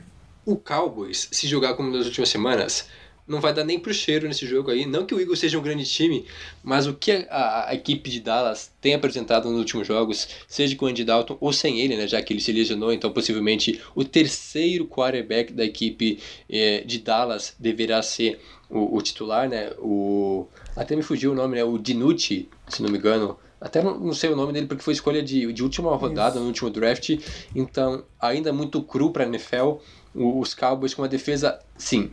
o Cowboys, se jogar como nas últimas semanas, não vai dar nem pro cheiro nesse jogo aí. Não que o Eagles seja um grande time, mas o que a, a equipe de Dallas tem apresentado nos últimos jogos, seja com o Andy Dalton ou sem ele, né, já que ele se lesionou, então possivelmente o terceiro quarterback da equipe eh, de Dallas deverá ser o, o, titular, né? O até me fugiu o nome, né? O Dinucci, se não me engano. Até não, não sei o nome dele porque foi escolha de, de última rodada Isso. no último draft. Então, ainda muito cru para a NFL. Os Cowboys com uma defesa, sim,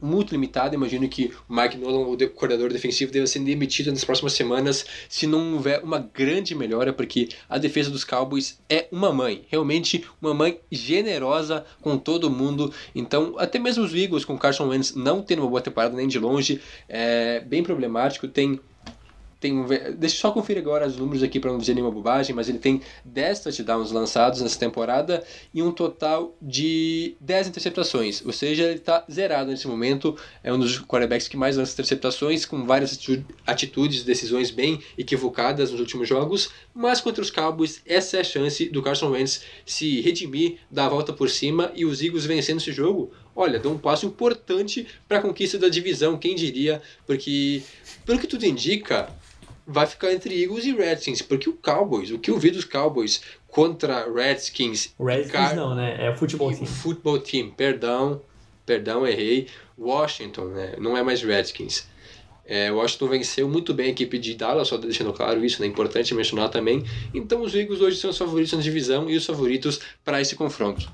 muito limitado. Imagino que o Mike Nolan, o coordenador defensivo, deve ser demitido nas próximas semanas se não houver uma grande melhora, porque a defesa dos Cowboys é uma mãe, realmente uma mãe generosa com todo mundo. Então, até mesmo os Eagles com Carson Wentz não tendo uma boa temporada nem de longe, é bem problemático. Tem tem um, deixa eu só conferir agora os números aqui para não dizer nenhuma bobagem, mas ele tem 10 touchdowns lançados nessa temporada e um total de 10 interceptações, ou seja, ele está zerado nesse momento, é um dos quarterbacks que mais lança interceptações, com várias atitudes, decisões bem equivocadas nos últimos jogos, mas contra os Cowboys, essa é a chance do Carson Wentz se redimir, dar a volta por cima e os Eagles vencendo esse jogo, olha, deu um passo importante para a conquista da divisão, quem diria, porque pelo que tudo indica, vai ficar entre Eagles e Redskins, porque o Cowboys, o que eu vi dos Cowboys contra Redskins. Redskins Car... não, né? É o futebol team. Futebol team, perdão, perdão, errei. Washington, né? Não é mais Redskins. É, Washington venceu muito bem a equipe de Dallas, só deixando claro isso, né? Importante mencionar também. Então os Eagles hoje são os favoritos na divisão e os favoritos para esse confronto.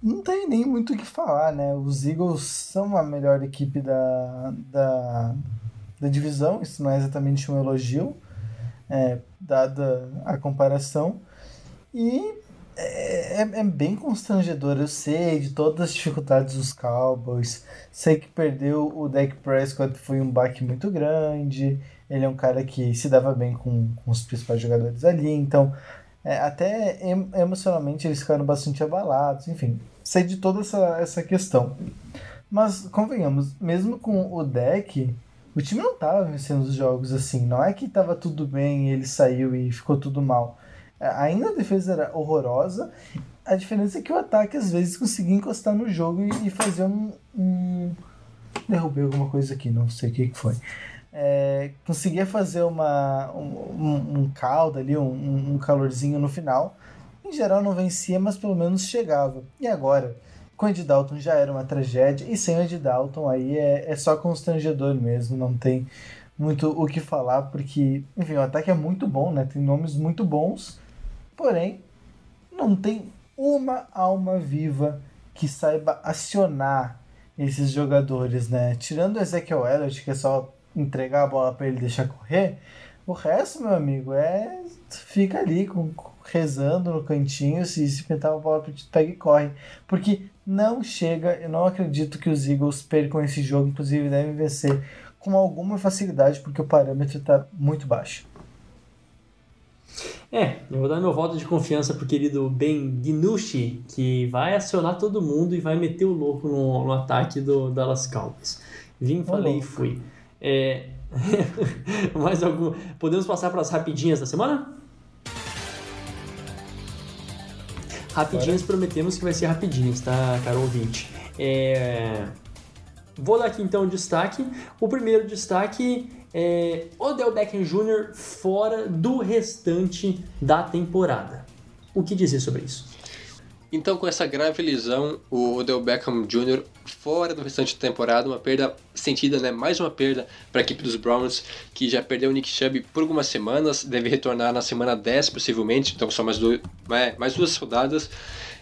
Não tem nem muito o que falar, né? Os Eagles são a melhor equipe da, da da divisão, isso não é exatamente um elogio, é, dada a comparação. E é, é, é, bem constrangedor, eu sei de todas as dificuldades dos Cowboys, sei que perdeu o Dak Prescott foi um baque muito grande, ele é um cara que se dava bem com, com os principais jogadores ali, então é, até emocionalmente eles ficaram bastante abalados, enfim, sei de toda essa, essa questão. Mas convenhamos, mesmo com o deck, o time não estava vencendo os jogos assim. Não é que estava tudo bem e ele saiu e ficou tudo mal. É, ainda a defesa era horrorosa. A diferença é que o ataque às vezes conseguia encostar no jogo e, fazer um, um, Derrubei alguma coisa aqui, não sei o que, que foi. É, conseguia fazer uma, um, um caldo ali, um, um calorzinho no final. Em geral não vencia, mas pelo menos chegava. E agora? Com Ed Dalton já era uma tragédia, e sem Ed Dalton aí é, é só constrangedor mesmo, não tem muito o que falar, porque, enfim, o ataque é muito bom, né? Tem nomes muito bons, porém, não tem uma alma viva que saiba acionar esses jogadores, né? Tirando o Ezekiel Elliott, que é só entregar a bola para ele deixar correr, o resto, meu amigo, é fica ali com, rezando no cantinho, se, se pintar uma bola pega e corre. Porque não chega, eu não acredito que os Eagles percam esse jogo, inclusive devem vencer com alguma facilidade, porque o parâmetro está muito baixo. É, eu vou dar meu voto de confiança pro querido Ben Dinucci, que vai acionar todo mundo e vai meter o louco no, no ataque do Dallas Cowboys. Vim, falei e fui. É... Mais algum... Podemos passar para as rapidinhas da semana? Rapidinhas, prometemos que vai ser rapidinhas, tá, caro ouvinte? É... Vou dar aqui então o destaque. O primeiro destaque é Odell Beckham Jr. fora do restante da temporada. O que dizer sobre isso? Então, com essa grave lesão, o Odell Beckham Jr. fora do restante da temporada, uma perda sentida, né? Mais uma perda para a equipe dos Browns, que já perdeu o Nick Chubb por algumas semanas, deve retornar na semana 10 possivelmente, então só mais, dois, é, mais duas rodadas.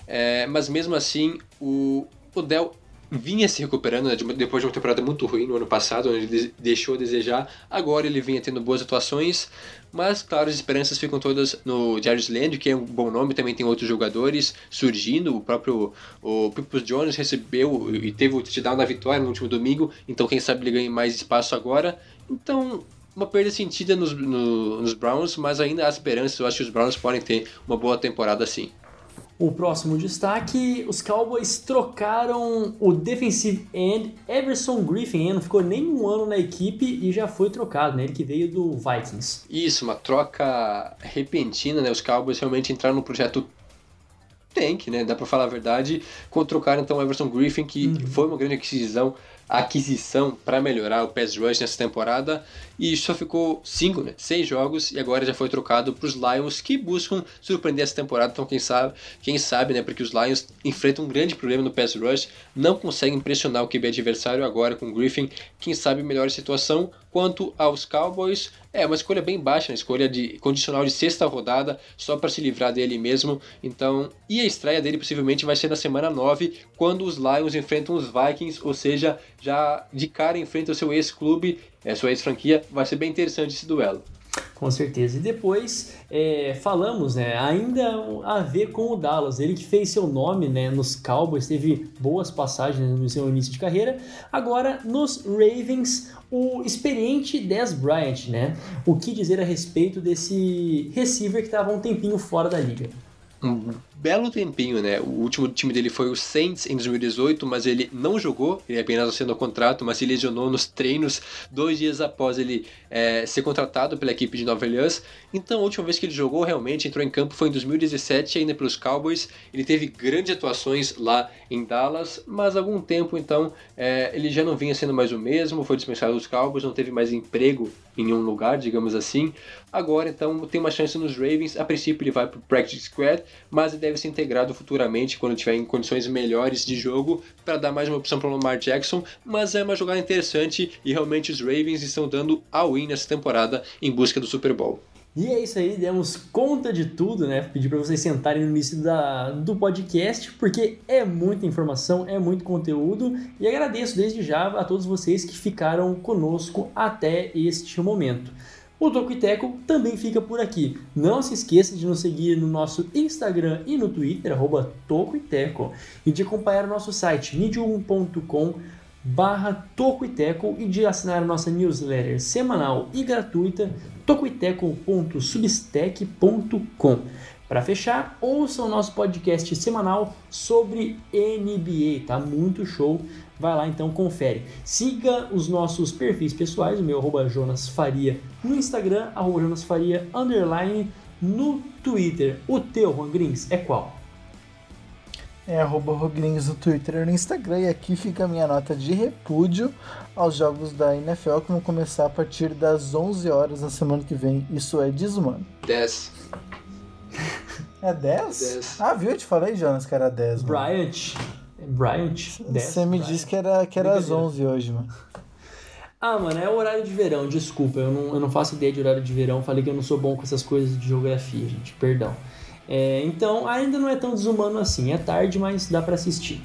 É, mas mesmo assim, o Odell vinha se recuperando né, depois de uma temporada muito ruim no ano passado, onde ele deixou a desejar. Agora ele vinha tendo boas atuações, mas claro, as esperanças ficam todas no Jarvis Landry, que é um bom nome, também tem outros jogadores surgindo. O próprio o Pipos Jones recebeu e teve o touchdown na vitória no último domingo, então quem sabe ele ganhe mais espaço agora. Então, uma perda sentida nos, no, nos Browns, mas ainda há esperanças. Eu acho que os Browns podem ter uma boa temporada assim. O próximo destaque, os Cowboys trocaram o defensive end Everson Griffin, ele não ficou nem um ano na equipe e já foi trocado, né? Ele que veio do Vikings. Isso, uma troca repentina, né? Os Cowboys realmente entraram no projeto que, né? Dá pra falar a verdade. Quando trocaram então o Everson Griffin, que Uhum. foi uma grande aquisição, aquisição para melhorar o pass rush nessa temporada e só ficou cinco, né? Seis jogos e agora já foi trocado para os Lions que buscam surpreender essa temporada. Então quem sabe, quem sabe, né? Porque os Lions enfrentam um grande problema no pass rush, não conseguem pressionar o QB adversário agora com o Griffin. Quem sabe melhor a situação. Quanto aos Cowboys, é uma escolha bem baixa, uma escolha de condicional de sexta rodada, só para se livrar dele mesmo. Então, e a estreia dele possivelmente vai ser na semana 9, quando os Lions enfrentam os Vikings, ou seja, já de cara enfrenta o seu ex-clube, é, sua ex-franquia. Vai ser bem interessante esse duelo. Com certeza. E depois é, falamos, né, ainda a ver com o Dallas. Ele que fez seu nome né, nos Cowboys, teve boas passagens no seu início de carreira. Agora nos Ravens, o experiente Dez Bryant, né? O que dizer a respeito desse receiver que estava um tempinho fora da liga? Belo tempinho, né? O último time dele foi o Saints em 2018, mas ele não jogou, ele apenas assinou contrato, mas se lesionou nos treinos dois dias após ele é, ser contratado pela equipe de Nova Orleans. Então a última vez que ele jogou realmente, entrou em campo, foi em 2017, ainda pelos Cowboys. Ele teve grandes atuações lá em Dallas, mas há algum tempo então é, ele já não vinha sendo mais o mesmo, foi dispensado dos Cowboys, não teve mais emprego em nenhum lugar, digamos assim. Agora então tem uma chance nos Ravens, a princípio ele vai para o Practice Squad, mas ele deve ser integrado futuramente quando tiver em condições melhores de jogo para dar mais uma opção para o Lamar Jackson, mas é uma jogada interessante e realmente os Ravens estão dando all-in nessa temporada em busca do Super Bowl. E é isso aí, demos conta de tudo, né? Pedi para vocês sentarem no início da, do podcast, porque é muita informação, é muito conteúdo, e agradeço desde já a todos vocês que ficaram conosco até este momento. O Toco e Teco também fica por aqui. Não se esqueça de nos seguir no nosso Instagram e no Twitter, arroba Toco e Teco, e de acompanhar o nosso site medium.com barra Toco e de assinar a nossa newsletter semanal e gratuita tocoiteco.substack.com. Para fechar, ouça o nosso podcast semanal sobre NBA, tá muito show. Vai lá então, confere. Siga os nossos perfis pessoais, o meu arroba Jonas Faria no Instagram, arroba Jonas Faria underline no Twitter. O teu, Juan Grins, é qual? É arroba Roglins no Twitter e no Instagram. E aqui fica a minha nota de repúdio aos jogos da NFL que vão começar a partir das 11 horas na semana que vem. Isso é desumano. 10. É 10? 10. Ah, viu? Eu te falei, Jonas, que era 10. mano. Bryant. Bryant? 10, Você me Bryant. disse que era, que era às Brincadeira. 11 hoje, mano. Ah, mano, é o horário de verão, desculpa, eu não, eu não faço ideia de horário de verão, falei que eu não sou bom com essas coisas de geografia, gente, perdão. É, então, ainda não é tão desumano assim, é tarde, mas dá pra assistir.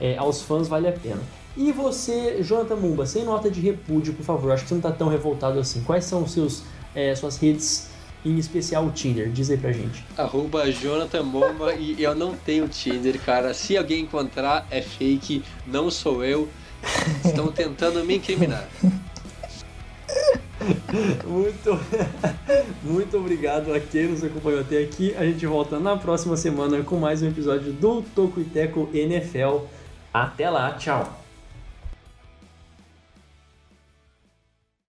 É, aos fãs vale a pena. E você, Jonathan Mumba, sem nota de repúdio, por favor, acho que você não tá tão revoltado assim. Quais são os seus, é, suas redes, em especial o Tinder? Diz aí pra gente. Arroba Jonathan Momba e eu não tenho Tinder, cara. Se alguém encontrar, é fake, não sou eu. Estão tentando me incriminar. Muito, muito obrigado a quem nos acompanhou até aqui. A gente volta na próxima semana com mais um episódio do Toco e Teco NFL. Até lá, tchau!